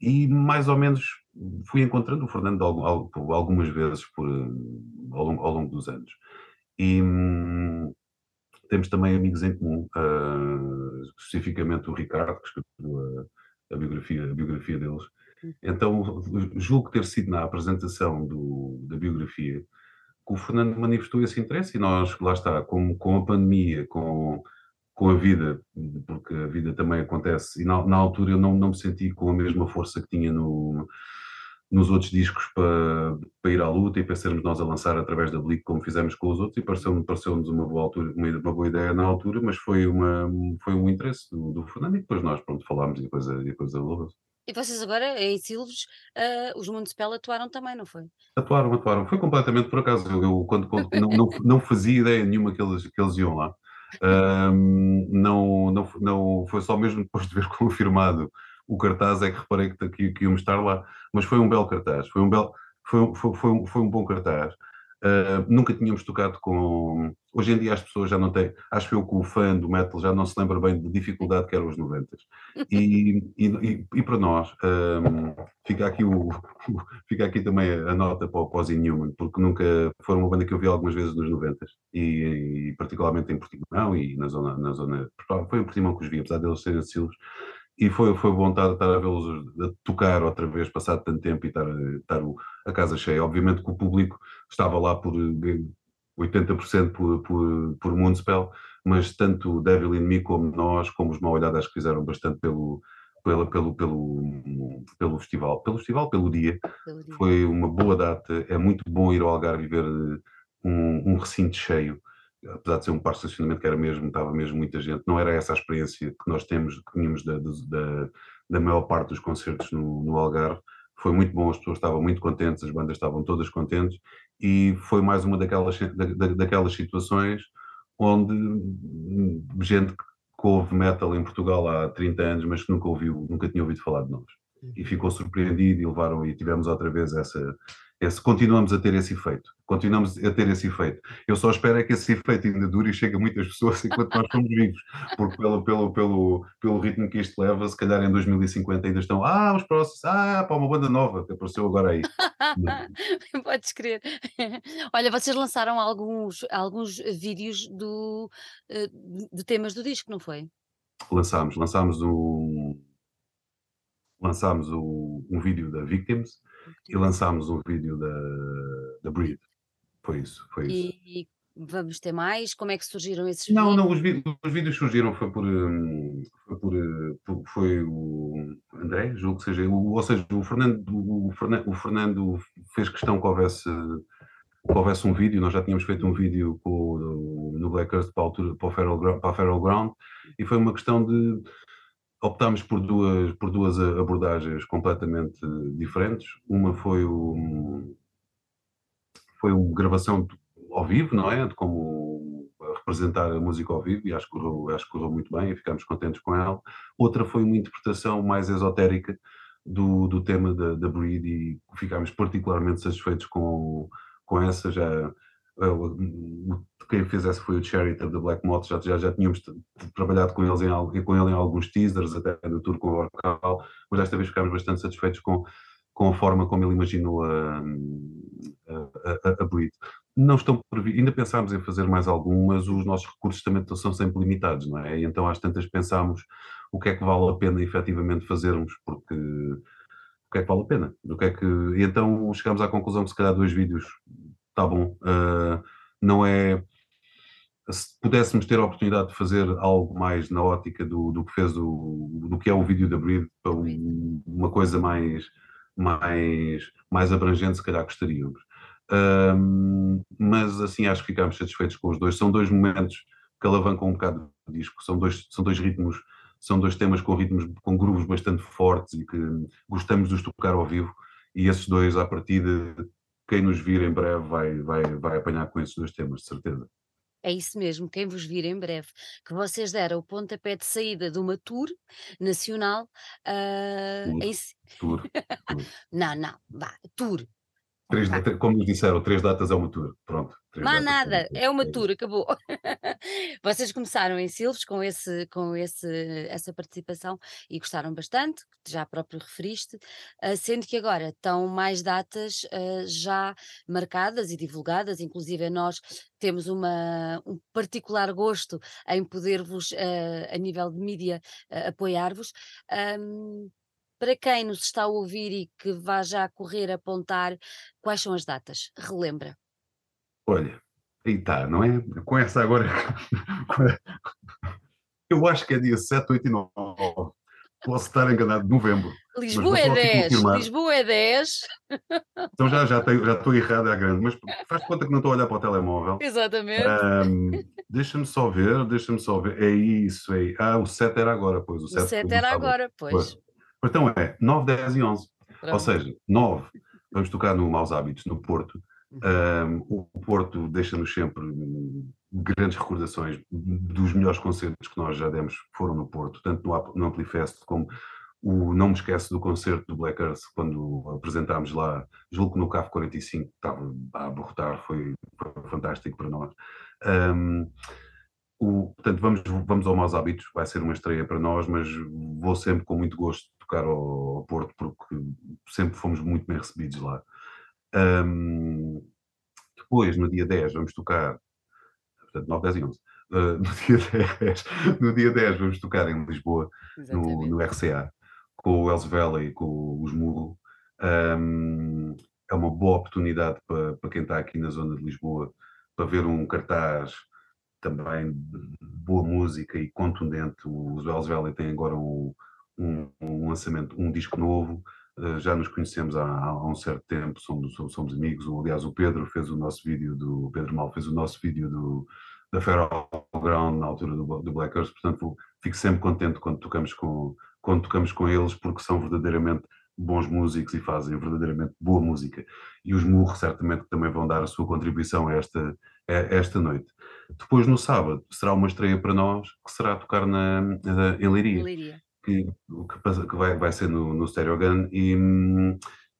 E mais ou menos fui encontrando o Fernando al- al- algumas vezes por, eh, ao, longo, ao longo dos anos. E hum, temos também amigos em comum, ah, especificamente o Ricardo, que escreveu a, a biografia, a biografia deles. Então, julgo ter sido na apresentação do, da biografia que o Fernando manifestou esse interesse e nós, lá está, com, com a pandemia, com, com a vida, porque a vida também acontece, e na, na altura eu não, não me senti com a mesma força que tinha no, nos outros discos para, para ir à luta e para sermos nós a lançar através da Blick como fizemos com os outros e pareceu-nos pareceu uma, boa altura, uma, uma boa ideia na altura, mas foi, uma, foi um interesse do, do Fernando e depois nós pronto, falámos e depois e depois a Lourdes. E vocês agora, em Silves, ah, os Municipal atuaram também, não foi? Atuaram, atuaram. Foi completamente por acaso. Eu, quando, quando não, não, não fazia ideia nenhuma que eles, que eles iam lá. Ahm, não, não, não, foi só mesmo depois de ver confirmado o cartaz é que reparei que, que, que íamos estar lá. Mas foi um belo cartaz. Foi um, belo, foi, um- foi, foi, um, foi um bom cartaz. Ah, nunca tínhamos tocado com. Hoje em dia as pessoas já não têm. Acho eu que o fã do metal já não se lembra bem da dificuldade que eram os 90 e, e, e, para nós, ahm, fica, aqui o, fica aqui também a nota para o Posy Newman, porque nunca foram uma banda que eu vi algumas vezes nos 90 e, e particularmente em Portimão e na zona, na zona. Foi em Portimão que os vi, apesar deles serem de Silves. E foi, foi bom estar, estar a vê-los a tocar outra vez, passado tanto tempo e estar, estar a casa cheia. Obviamente que o público estava lá por eh, 80% por, por, por Moonspell, mas tanto o Devil in Me como nós, como os Mal Olhadas que fizeram bastante pelo, pelo, pelo, pelo, pelo festival. Pelo festival, pelo dia. Pelo dia. Foi uma boa data. É muito bom ir ao Algarve e ver eh, um, um recinto cheio. Apesar de ser um parque de estacionamento que era mesmo, estava mesmo muita gente. Não era essa a experiência que nós temos, que tínhamos da, da, da maior parte dos concertos no, no Algarve. Foi muito bom, as pessoas estavam muito contentes, as bandas estavam todas contentes e foi mais uma daquelas, da, daquelas situações onde gente que ouve metal em Portugal há 30 anos, mas que nunca ouviu, nunca tinha ouvido falar de nós. E uhum. ficou surpreendido e levaram e tivemos outra vez essa, esse, continuamos a ter esse efeito. Continuamos a ter esse efeito. Eu só espero é que esse efeito ainda dure e chegue a muitas pessoas enquanto nós estamos vivos, porque pelo, pelo, pelo, pelo ritmo que isto leva, se calhar em 2050 ainda estão, ah, os próximos, ah, para uma banda nova que apareceu agora aí. Podes crer. Olha, vocês lançaram alguns, alguns vídeos do, eh, de temas do disco, não foi? Lançámos, lançámos um lançámos o, um vídeo da Victims e lançámos um vídeo da, da Breed. Foi isso, foi isso. E, vamos ter mais? Como é que surgiram esses não, vídeos? Não, os, vídeos, os vídeos surgiram foi por, hum, foi, por, foi o André, julgo que seja, o, ou seja, o Fernando, o, Fernando, o Fernando fez questão que houvesse, que houvesse um vídeo, nós já tínhamos feito um vídeo com, no Black Earth para, altura, para, o Feral, para a Feral Ground, e foi uma questão de optámos por duas, por duas abordagens completamente diferentes. Uma foi o foi uma gravação ao vivo, não é? De como representar a música ao vivo, e acho que correu, acho que correu muito bem e ficámos contentes com ela. Outra foi uma interpretação mais esotérica do, do tema da, da Breed e ficámos particularmente satisfeitos com, com essa. Já quem fez essa foi o Charity da Black Moth, já, já, já tínhamos trabalhado com, eles em, com ele em alguns teasers, até do tour com o Orcal, mas desta vez ficámos bastante satisfeitos com, com a forma como ele imaginou a, a, a, a. Não estão ainda pensámos em fazer mais algum, mas os nossos recursos também são sempre limitados, não é? Então às tantas pensámos o que é que vale a pena efetivamente fazermos, porque o que é que vale a pena? O que é que... E então chegámos à conclusão que se calhar dois vídeos está bom. Uh, não é. Se pudéssemos ter a oportunidade de fazer algo mais na ótica do, do que fez o, do que é o vídeo da Breed, uma coisa mais, mais, mais abrangente, se calhar gostaríamos. Um, mas assim acho que ficámos satisfeitos com os dois. São dois momentos que alavancam um bocado o disco, são dois, são dois ritmos, são dois temas com ritmos, com grooves bastante fortes e que gostamos de os tocar ao vivo. E esses dois, à partida, quem nos vir em breve vai, vai, vai apanhar com esses dois temas, de certeza. É isso mesmo, quem vos vir em breve, que vocês deram o pontapé de saída de uma tour nacional uh, tour, em... tour, tour. não, não, vá, tour. Três, como nos disseram, três datas é uma tour. Pronto. Não há nada, é uma tour, acabou. Vocês começaram em Silves com, esse, com esse, essa participação e gostaram bastante, já próprio referiste, uh, sendo que agora estão mais datas uh, já marcadas e divulgadas, inclusive nós temos uma, um particular gosto em poder-vos, uh, a nível de mídia, apoiar-vos. Um, para quem nos está a ouvir e que vá já correr apontar, quais são as datas? Relembra. Olha, aí está, não é? Com essa agora. Eu acho que é dia 7, 8 e 9. Posso estar enganado, de novembro. Lisboa é 10. Lisboa é 10. Então já, já, tenho, já estou errado à grande, mas faz conta que não estou a olhar para o telemóvel. Exatamente. Um, deixa-me só ver, deixa-me só ver. É isso, é. Ah, o 7 era agora, pois. O 7, o 7 era agora, pois. pois. Então é 9, 10 e 11. Pronto. Ou seja, 9, vamos tocar no Maus Hábitos, no Porto. Um, o Porto deixa-nos sempre grandes recordações dos melhores concertos que nós já demos, foram no Porto, tanto no, no Amplifest como o Não Me Esquece do concerto do Black Earth, quando apresentámos lá, julgo que no CAF 45, estava a abortar, foi, foi fantástico para nós. Um, o, portanto, vamos, vamos ao Maus Hábitos, vai ser uma estreia para nós, mas vou sempre com muito gosto tocar ao, ao Porto, porque sempre fomos muito bem recebidos lá. Um, depois, no dia 10, vamos tocar, portanto, 9, 10 e 11. Uh, no, dia 10, no dia 10 vamos tocar em Lisboa, no, no, RCA, com o Els Vela e com o Esmurro. Um, é uma boa oportunidade para, para quem está aqui na zona de Lisboa para ver um cartaz também boa música e contundente. Os Els Valley têm agora um, um, um, lançamento, um disco novo. Uh, já nos conhecemos há, há, um certo tempo, somos, somos amigos. Aliás, o Pedro fez o nosso vídeo do Pedro Mal fez o nosso vídeo do, da Feral Ground na altura do, do Black Earth, portanto fico sempre contente quando tocamos com quando tocamos com eles porque são verdadeiramente bons músicos e fazem verdadeiramente boa música. E os Murro certamente também vão dar a sua contribuição a esta, a esta noite. Depois, no sábado, será uma estreia para nós, que será tocar na, na em. Que, que, que vai, vai ser no, no Stereo Gun e,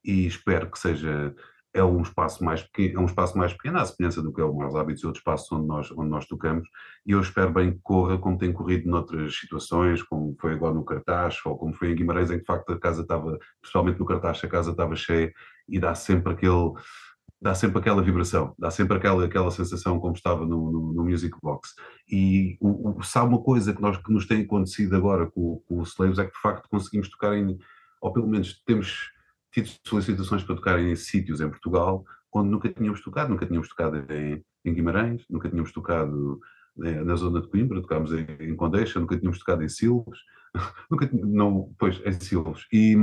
e espero que seja é um espaço mais pequeno, é um espaço mais pequeno, à semelhança do que é o Mais Hábitos e outros espaços onde nós, onde nós tocamos, e eu espero bem que corra como tem corrido noutras situações, como foi agora no Cartaz, ou como foi em Guimarães, em que de facto a casa estava, principalmente no Cartaz, a casa estava cheia, e dá sempre aquele, dá sempre aquela vibração, dá sempre aquela, aquela sensação como estava no, no, no Music Box. E o, o, sabe uma coisa que, nós, que nos tem acontecido agora com, com o Slaves é que de facto conseguimos tocar em, ou pelo menos temos tido solicitações para tocar em sítios em Portugal onde nunca tínhamos tocado, nunca tínhamos tocado em, em Guimarães, nunca tínhamos tocado eh, na zona de Coimbra, tocámos em, em Condeixa, nunca tínhamos tocado em Silves, nunca não, pois, em Silves. E,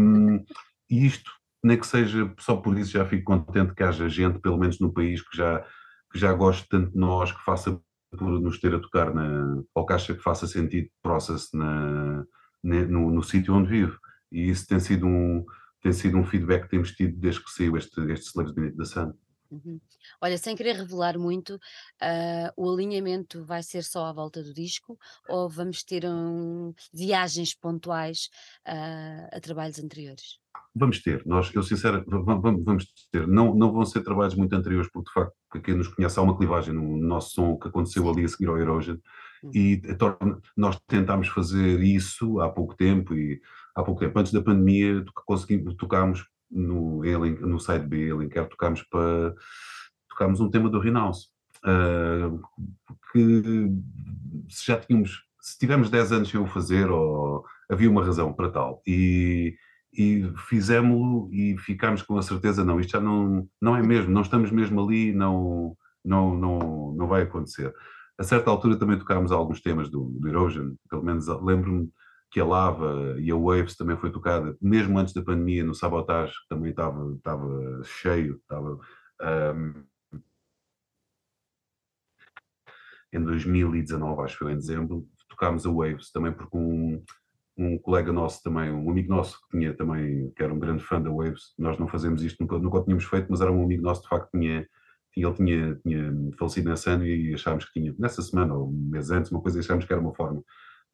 e isto, nem que seja só por isso, já fico contente que haja gente, pelo menos no país, que já, que já goste tanto de nós, que faça por nos ter a tocar na, ou que acha que faça sentido process na, na no, no sítio onde vive. E isso tem sido um, tem sido um feedback que temos tido desde que saiu este, este Slaves da Sun. Uhum. Olha, sem querer revelar muito, uh, o alinhamento vai ser só à volta do disco ou vamos ter um, viagens pontuais uh, a trabalhos anteriores? Vamos ter, nós, eu sincero, vamos, vamos ter, não, não vão ser trabalhos muito anteriores, porque de facto, quem nos conhece, há uma clivagem no nosso som que aconteceu ali a seguir ao Erosion, uhum. e nós tentámos fazer isso há pouco tempo, e há pouco tempo, antes da pandemia, conseguimos, tocámos no, no site B, Elenquer, tocámos para tocámos um tema do Renounce, uh, que se já tínhamos, se tivemos 10 anos sem o fazer, ou, havia uma razão para tal, e, e fizemos-lo e ficámos com a certeza, não, isto já não, não é mesmo, não estamos mesmo ali, não, não, não, não vai acontecer. A certa altura também tocámos alguns temas do, do Erosion, pelo menos lembro-me que a Lava e a Waves também foi tocada, mesmo antes da pandemia, no Sabotage, que também estava, estava cheio, estava... Um, em 2019, acho que foi em dezembro, tocámos a Waves, também porque um, um colega nosso também, um amigo nosso que tinha também, que era um grande fã da Waves, nós não fazemos isto, nunca, nunca o tínhamos feito, mas era um amigo nosso, de facto, tinha, tinha, ele tinha, tinha falecido nesse ano e achámos que tinha, nessa semana ou um mês antes, uma coisa, achámos que era uma forma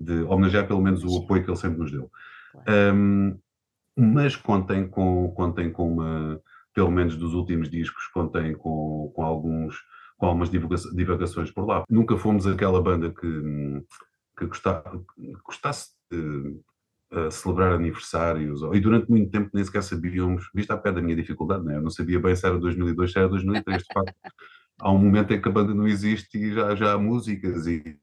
de homenagear pelo menos o apoio que ele sempre nos deu. Um, mas contem com, contem com uma, pelo menos dos últimos discos, contem com, com alguns com algumas divagações por lá. Nunca fomos aquela banda que, que gostasse, gostasse de uh, celebrar aniversários, e durante muito tempo nem sequer sabíamos, visto a pé da minha dificuldade, né? eu não sabia bem se era 2002, se era 2003, de facto. Há um momento em que a banda não existe e já, já há músicas e,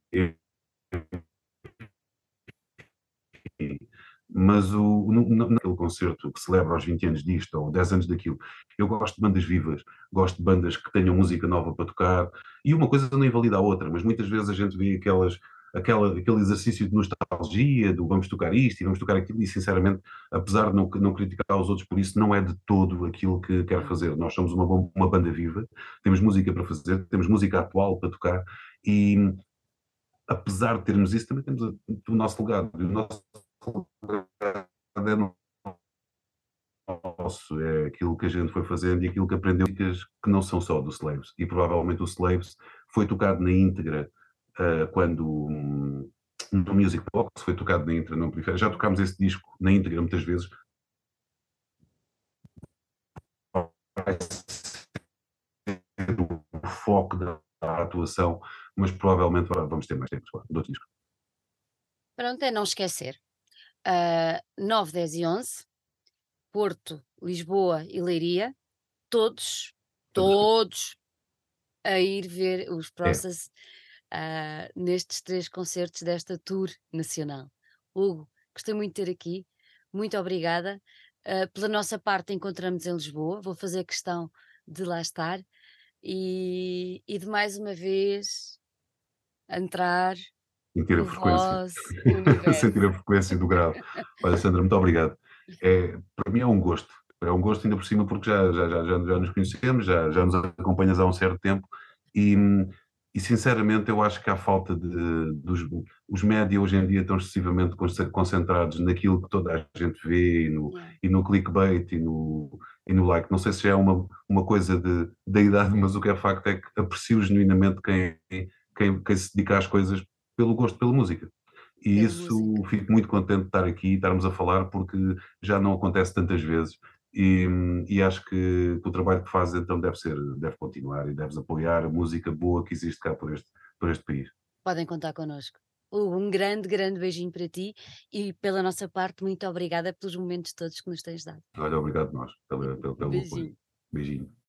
mas o, naquele concerto que celebra os 20 anos disto, ou 10 anos daquilo, eu gosto de bandas vivas, gosto de bandas que tenham música nova para tocar, e uma coisa não invalida a outra, mas muitas vezes a gente vê aquelas, aquela, aquele exercício de nostalgia, do vamos tocar isto e vamos tocar aquilo, e sinceramente, apesar de não, não criticar os outros por isso, não é de todo aquilo que quero fazer. Nós somos uma, uma banda viva, temos música para fazer, temos música atual para tocar, e apesar de termos isso, também temos o nosso legado, o nosso é nosso, é aquilo que a gente foi fazendo e aquilo que aprendeu que não são só do Slaves. E provavelmente o Slaves foi tocado na íntegra uh, quando um, no Music Box foi tocado na íntegra, não Já tocámos esse disco na íntegra muitas vezes. O foco da, da atuação, mas provavelmente vamos ter mais tempo do outro disco. Pronto, é não esquecer uh, 9, 10 e 11, Porto, Lisboa e Leiria, todos, todos a ir ver os é. Process é. Uh, nestes três concertos desta tour nacional. Hugo, gostei muito de ter aqui, muito obrigada. Uh, pela nossa parte, encontramos em Lisboa, vou fazer questão de lá estar e, e de mais uma vez entrar sentir a frequência, sentir a frequência do grau. Olha, Sandra, muito obrigado. É, para mim é um gosto, é um gosto ainda por cima porque já, já, já, já, nos conhecemos, já, já nos acompanhas há um certo tempo e, e sinceramente eu acho que há falta de, dos os média hoje em dia estão excessivamente concentrados naquilo que toda a gente vê e no, e no clickbait e no, e no like. Não sei se é uma, uma coisa de, da idade, mas o que é facto é que aprecio genuinamente quem, quem, quem se dedica às coisas pelo gosto pela música. E Pela isso música. fico muito contente de estar aqui e estarmos a falar porque já não acontece tantas vezes e, e acho que o trabalho que fazes então deve ser, deve continuar e deves apoiar a música boa que existe cá por este, por este país. Podem contar connosco. Hugo, um grande, grande beijinho para ti e pela nossa parte, muito obrigada pelos momentos todos que nos tens dado. Olha, obrigado nós pelo, pelo apoio. Beijinho. Beijinho.